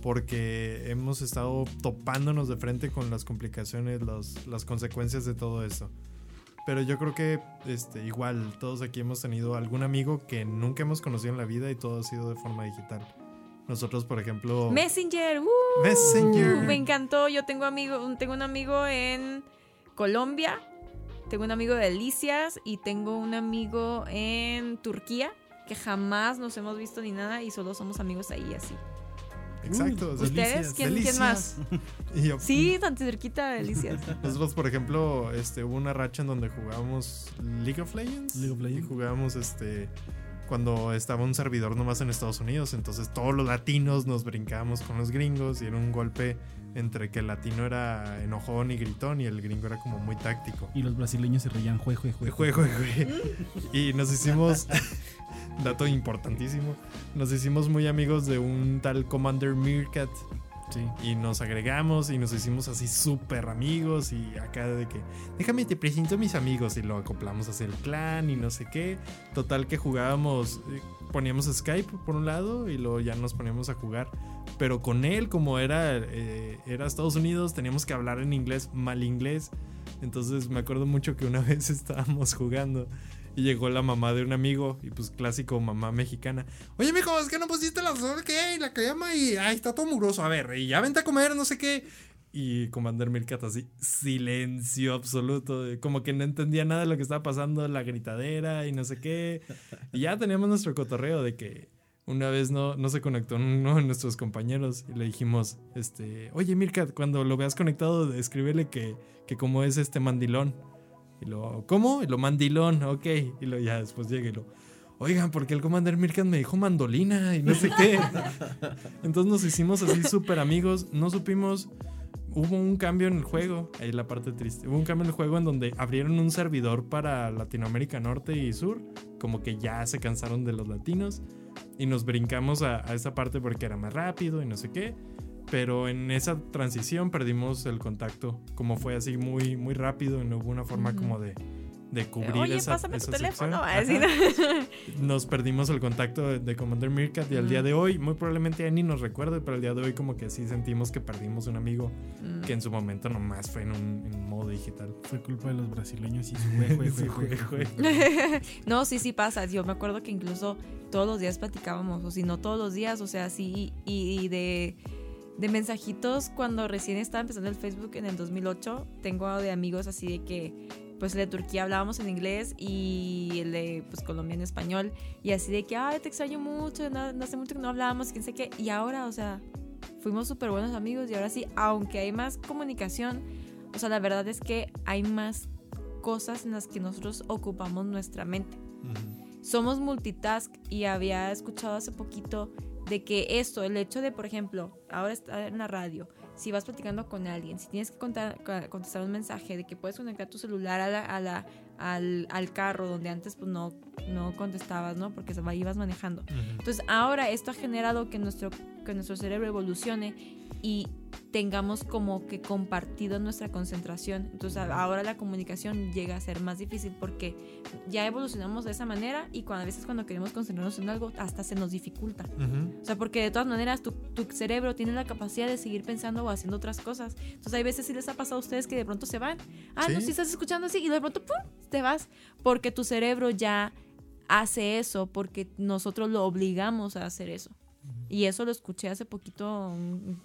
porque hemos estado topándonos de frente con las complicaciones, los- las consecuencias de todo esto. Pero yo creo que este, igual todos aquí hemos tenido algún amigo que nunca hemos conocido en la vida y todo ha sido de forma digital. Nosotros, por ejemplo... Messenger, ¡uh! Messenger. Me encantó. Yo tengo amigo, tengo un amigo en Colombia, tengo un amigo de Delicias y tengo un amigo en Turquía que jamás nos hemos visto ni nada y solo somos amigos ahí así. Exacto. sea, ¿Ustedes? ¿Quién, ¿quién más? y yo- Sí, tan cerquita de Delicias. Nosotros, por ejemplo, este, hubo una racha en donde jugábamos League of Legends. League of Legends. Y jugábamos este. Cuando estaba un servidor nomás en Estados Unidos. Entonces todos los latinos nos brincábamos con los gringos. Y era un golpe entre que el latino era enojón y gritón. Y el gringo era como muy táctico. Y los brasileños se reían, jue, jue, jue. Jue, jue, jue. Y nos hicimos. dato importantísimo. Nos hicimos muy amigos de un tal Commander Meerkat. Y nos agregamos y nos hicimos así súper amigos y acá de que, déjame te presento a mis amigos y lo acoplamos hacia el clan y no sé qué. Total que jugábamos, eh, poníamos Skype por un lado y luego ya nos poníamos a jugar. Pero con él, como era, eh, era Estados Unidos, teníamos que hablar en inglés, mal inglés. Entonces me acuerdo mucho que una vez estábamos jugando y llegó la mamá de un amigo y pues clásico mamá mexicana. Oye, mijo, es que no pusiste la flor qué y la crema y ay, está todo mugroso. A ver, y ya vente a comer, no sé qué. Y Commander Mirkat así, silencio absoluto, como que no entendía nada de lo que estaba pasando, la gritadera y no sé qué. Y ya teníamos nuestro cotorreo de que una vez no, no se conectó uno de nuestros compañeros y le dijimos, este, oye Mirkat, cuando lo veas conectado, escríbele que, que como es este mandilón. Y lo, ¿cómo? Y lo mandilón, ok. Y lo ya después llega y lo, oigan, porque el Commander Mirkat me dijo mandolina y no sé qué. Entonces nos hicimos así súper amigos, no supimos, hubo un cambio en el juego, ahí la parte triste, hubo un cambio en el juego en donde abrieron un servidor para Latinoamérica Norte y Sur, como que ya se cansaron de los latinos y nos brincamos a, a esa parte porque era más rápido y no sé qué. Pero en esa transición perdimos el contacto, como fue así muy, muy rápido y no hubo una forma Ujú. como de, de cubrir Oye, esa, pásame tu esa teléfono. Nos perdimos el contacto de, de Commander Meerkat y al día de hoy, muy probablemente ya ni nos recuerde, pero al día de hoy como que sí sentimos que perdimos un amigo Mm. que en su momento nomás fue en un en modo digital. Fue culpa de los brasileños y su jue, jue, jue, Su jue, jue, jue. no, sí, sí pasa. Yo me acuerdo que incluso todos los días platicábamos, o si no todos los días, o sea, sí, y, y de, de mensajitos cuando recién estaba empezando el Facebook en el 2008, tengo de amigos así de que, pues el de Turquía hablábamos en inglés y el de pues, Colombia en español, y así de que, ay, te extraño mucho, no, no hace mucho que no hablábamos, quién sé qué, y ahora, o sea, fuimos súper buenos amigos y ahora sí, aunque hay más comunicación, o sea, la verdad es que hay más cosas en las que nosotros ocupamos nuestra mente. Somos multitask y había escuchado hace poquito de que esto, el hecho de, por ejemplo, ahora estar en la radio, si vas platicando con alguien, si tienes que contar- contestar un mensaje de que puedes conectar tu celular a la- a la- al, al carro donde antes pues no, no contestabas, ¿no? Porque se va- ibas manejando. Entonces ahora esto ha generado que nuestro, que nuestro cerebro evolucione y tengamos como que compartido nuestra concentración. Entonces ahora la comunicación llega a ser más difícil porque ya evolucionamos de esa manera y cuando, a veces cuando queremos concentrarnos en algo hasta se nos dificulta. O sea, porque de todas maneras tu, tu cerebro tiene la capacidad de seguir pensando o haciendo otras cosas. Entonces hay veces sí les ha pasado a ustedes que de pronto se van. Ah, no, sí estás escuchando así y de pronto ¡pum! te vas. Porque tu cerebro ya hace eso, porque nosotros lo obligamos a hacer eso. Y eso lo escuché hace poquito un-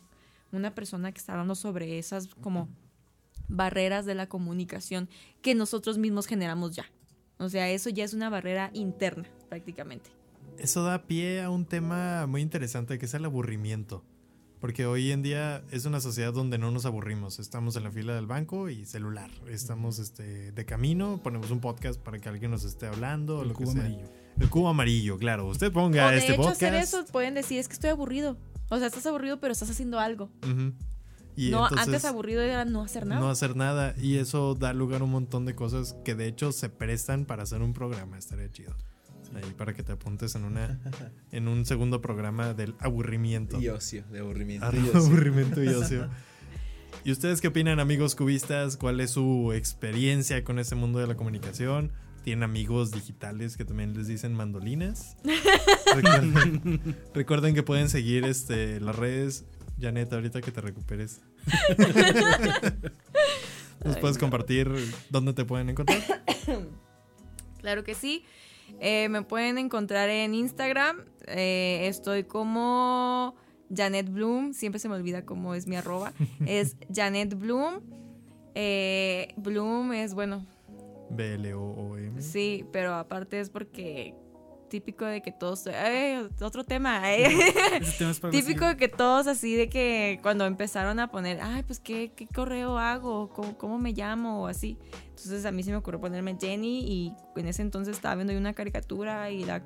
una persona que está hablando sobre esas como barreras de la comunicación que nosotros mismos generamos ya. O sea, eso ya es una barrera interna prácticamente. Eso da pie a un tema muy interesante que es el aburrimiento. Porque hoy en día es una sociedad donde no nos aburrimos. Estamos en la fila del banco y celular. Estamos este, de camino, ponemos un podcast para que alguien nos esté hablando o El lo que cubo sea. amarillo. El cubo amarillo, claro. Usted ponga o de este hecho podcast. hacer eso pueden decir es que estoy aburrido. O sea, estás aburrido pero estás haciendo algo. Y no, entonces, antes aburrido era no hacer nada. No hacer nada. Y eso da lugar a un montón de cosas que de hecho se prestan para hacer un programa. Estaría chido. Ahí para que te apuntes en una en un segundo programa del aburrimiento. Y ocio, de aburrimiento. Arroba y ocio. aburrimiento y ocio. ¿Y ustedes qué opinan, amigos cubistas? ¿Cuál es su experiencia con ese mundo de la comunicación? ¿Tienen amigos digitales que también les dicen mandolinas? Recuerden, recuerden que pueden seguir este, las redes. Janet, ahorita que te recuperes. ¿Nos Ay, puedes no. compartir dónde te pueden encontrar? Claro que sí. Eh, me pueden encontrar en Instagram. Eh, estoy como Janet Bloom. Siempre se me olvida cómo es mi arroba. es Janet Bloom. Eh, Bloom es, bueno, B-L-O-O-M. sí, pero aparte es porque típico de que todos... ¡Ay, otro tema! eh. Tema Típico de que todos así de que cuando empezaron a poner, ay, pues qué, qué correo hago, ¿Cómo, cómo me llamo o así. Entonces a mí se me ocurrió ponerme Jenny y en ese entonces estaba viendo una caricatura y la,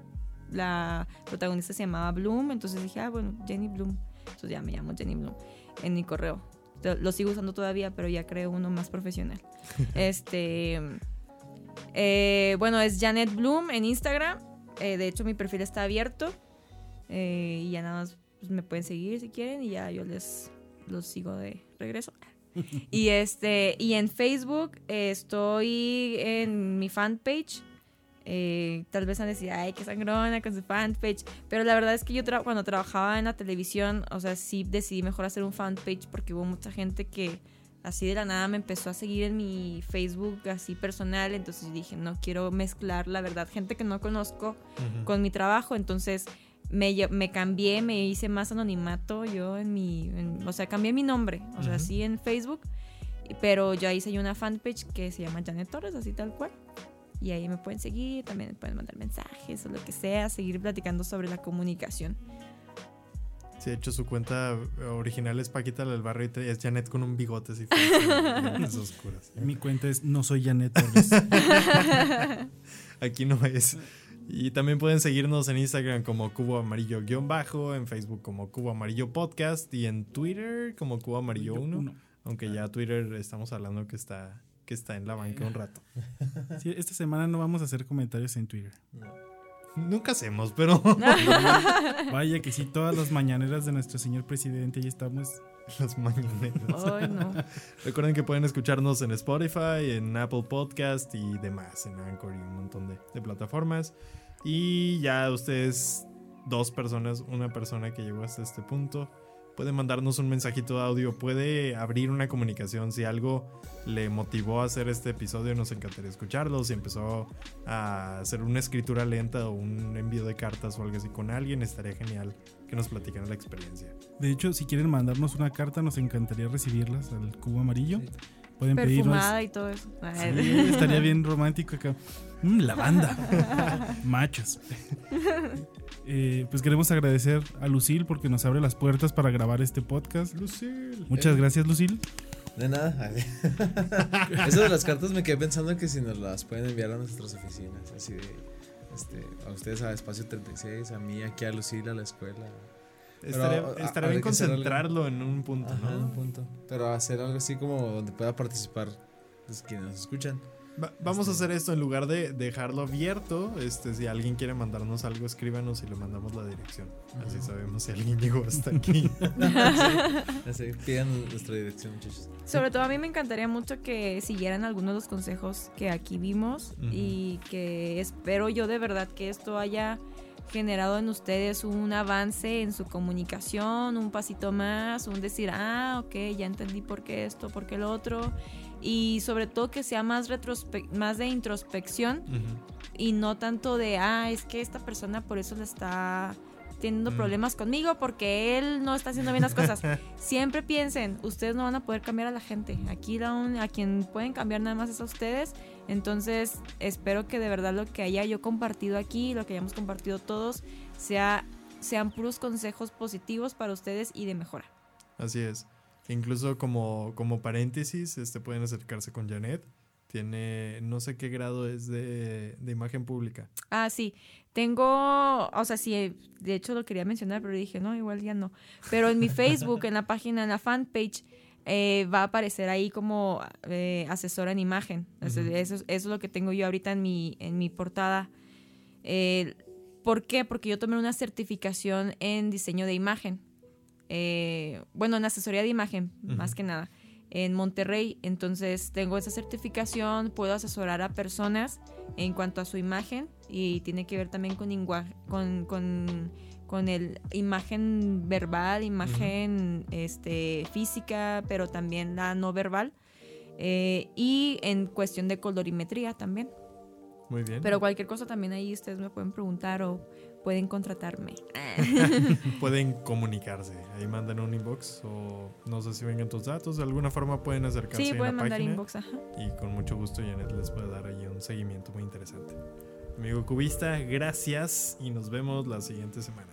la protagonista se llamaba Bloom, entonces dije, ah, bueno, Jenny Bloom. Entonces ya me llamo Jenny Bloom en mi correo. Lo- Lo sigo usando todavía, pero ya creo uno más profesional. este, eh, bueno, es Janet Bloom en Instagram. Eh, de hecho, mi perfil está abierto. Eh, y ya nada más pues, me pueden seguir si quieren y ya yo les los sigo de regreso. y este y en Facebook estoy en mi fanpage. Tal vez han decir, ay, qué sangrona con su fanpage. Pero la verdad es que yo tra- cuando trabajaba en la televisión, o sea, sí decidí mejor hacer un fanpage porque hubo mucha gente que así de la nada me empezó a seguir en mi Facebook así personal. Entonces dije, no quiero mezclar la verdad, gente que no conozco con mi trabajo, entonces me, cambié, me hice más anonimato yo en mi, en- o sea, cambié mi nombre, o sea, sí en Facebook, pero ya hice yo una fanpage que se llama Janet Torres, así tal cual, y ahí me pueden seguir, también me pueden mandar mensajes o lo que sea, seguir platicando sobre la comunicación. Sí, de hecho su cuenta original es Paquita la del barrio y es Janet con un bigote así. oscuras. Mi cuenta es no soy Janet Torres. Aquí no es. Y también pueden seguirnos en Instagram como Cubo Amarillo guion bajo, en Facebook como Cubo Amarillo Podcast y en Twitter como Cubo Amarillo 1. Uno. Aunque ya Twitter estamos hablando que está, que está en la banca un rato. Sí, esta semana no vamos a hacer comentarios en Twitter. Nunca hacemos, pero Vaya que sí, todas las mañaneras de nuestro señor presidente ahí estamos. las mañaneras. Ay, no. Recuerden que pueden escucharnos en Spotify, en Apple Podcast y demás, en Anchor y un montón de, de plataformas. Y ya ustedes, dos personas, una persona que llegó hasta este punto, puede mandarnos un mensajito de audio, puede abrir una comunicación. Si algo le motivó a hacer este episodio, nos encantaría escucharlo. Si empezó a hacer una escritura lenta o un envío de cartas o algo así con alguien, estaría genial que nos platicaran la experiencia. De hecho, si quieren mandarnos una carta, nos encantaría recibirlas al cubo amarillo. Pueden pedirnos. Perfumada y todo eso. Ay, Sí, estaría bien romántico acá. Mm, lavanda. Machos. Eh, pues queremos agradecer a Lucil porque nos abre las puertas para grabar este podcast. Lucille. Muchas Eh. gracias, Lucil. De nada. Eso de las cartas me quedé pensando que si nos las pueden enviar a nuestras oficinas. Así de. Este, a ustedes a Espacio 36, a mí aquí a Lucila a la escuela. Estaría, estaría bien que algo. concentrarlo en un punto, Ajá, ¿no? un punto. Pero hacer algo así como donde pueda participar pues, quienes nos escuchan. Va- vamos a hacer esto en lugar de dejarlo abierto. Este, si alguien quiere mandarnos algo, escríbanos y le mandamos la dirección. Así sabemos si alguien llegó hasta aquí. Así, pidan nuestra dirección, muchachos. Sobre todo a mí me encantaría mucho que siguieran algunos de los consejos que aquí vimos Ujú. y que espero yo de verdad que esto haya generado en ustedes un avance en su comunicación, un pasito más, un decir, ah, ok, ya entendí por qué esto, por qué lo otro. Y sobre todo que sea más, más de introspección Ujú. y no tanto de, ah, es que esta persona por eso le está teniendo Mm. problemas conmigo porque él no está haciendo bien las cosas. Siempre piensen, ustedes no van a poder cambiar a la gente. Aquí la un- a quien pueden cambiar nada más es a ustedes. Entonces, espero que de verdad lo que haya yo compartido aquí, lo que hayamos compartido todos, sea, sean puros consejos positivos para ustedes y de mejora. Así es. Incluso como, como paréntesis, este, pueden acercarse con Janet. Tiene, no sé qué grado es de, de imagen pública. Ah, sí. Tengo, o sea, sí, de hecho lo quería mencionar, pero dije, no, igual ya no. Pero en mi Facebook, en la página, en la fanpage, eh, va a aparecer ahí como eh, asesora en imagen. O sea, Ujú. eso, es- eso es lo que tengo yo ahorita en mi, en mi portada. Eh, ¿Por qué? Porque yo tomé una certificación en diseño de imagen. Eh, bueno, en asesoría de imagen, más Ujú. que nada, en Monterrey. Entonces tengo esa certificación, puedo asesorar a personas en cuanto a su imagen y tiene que ver también con, con, con, con el imagen verbal, imagen este, física, pero también la no verbal. Eh, y en cuestión de colorimetría también. Muy bien. Pero cualquier cosa también ahí ustedes me pueden preguntar o pueden contratarme. pueden comunicarse. Ahí mandan un inbox o no sé si vengan tus datos. De alguna forma pueden acercarse Sí, en pueden la mandar página. inbox. Ajá. Y con mucho gusto Janet les puede dar ahí un seguimiento muy interesante. Amigo cubista, gracias y nos vemos la siguiente semana.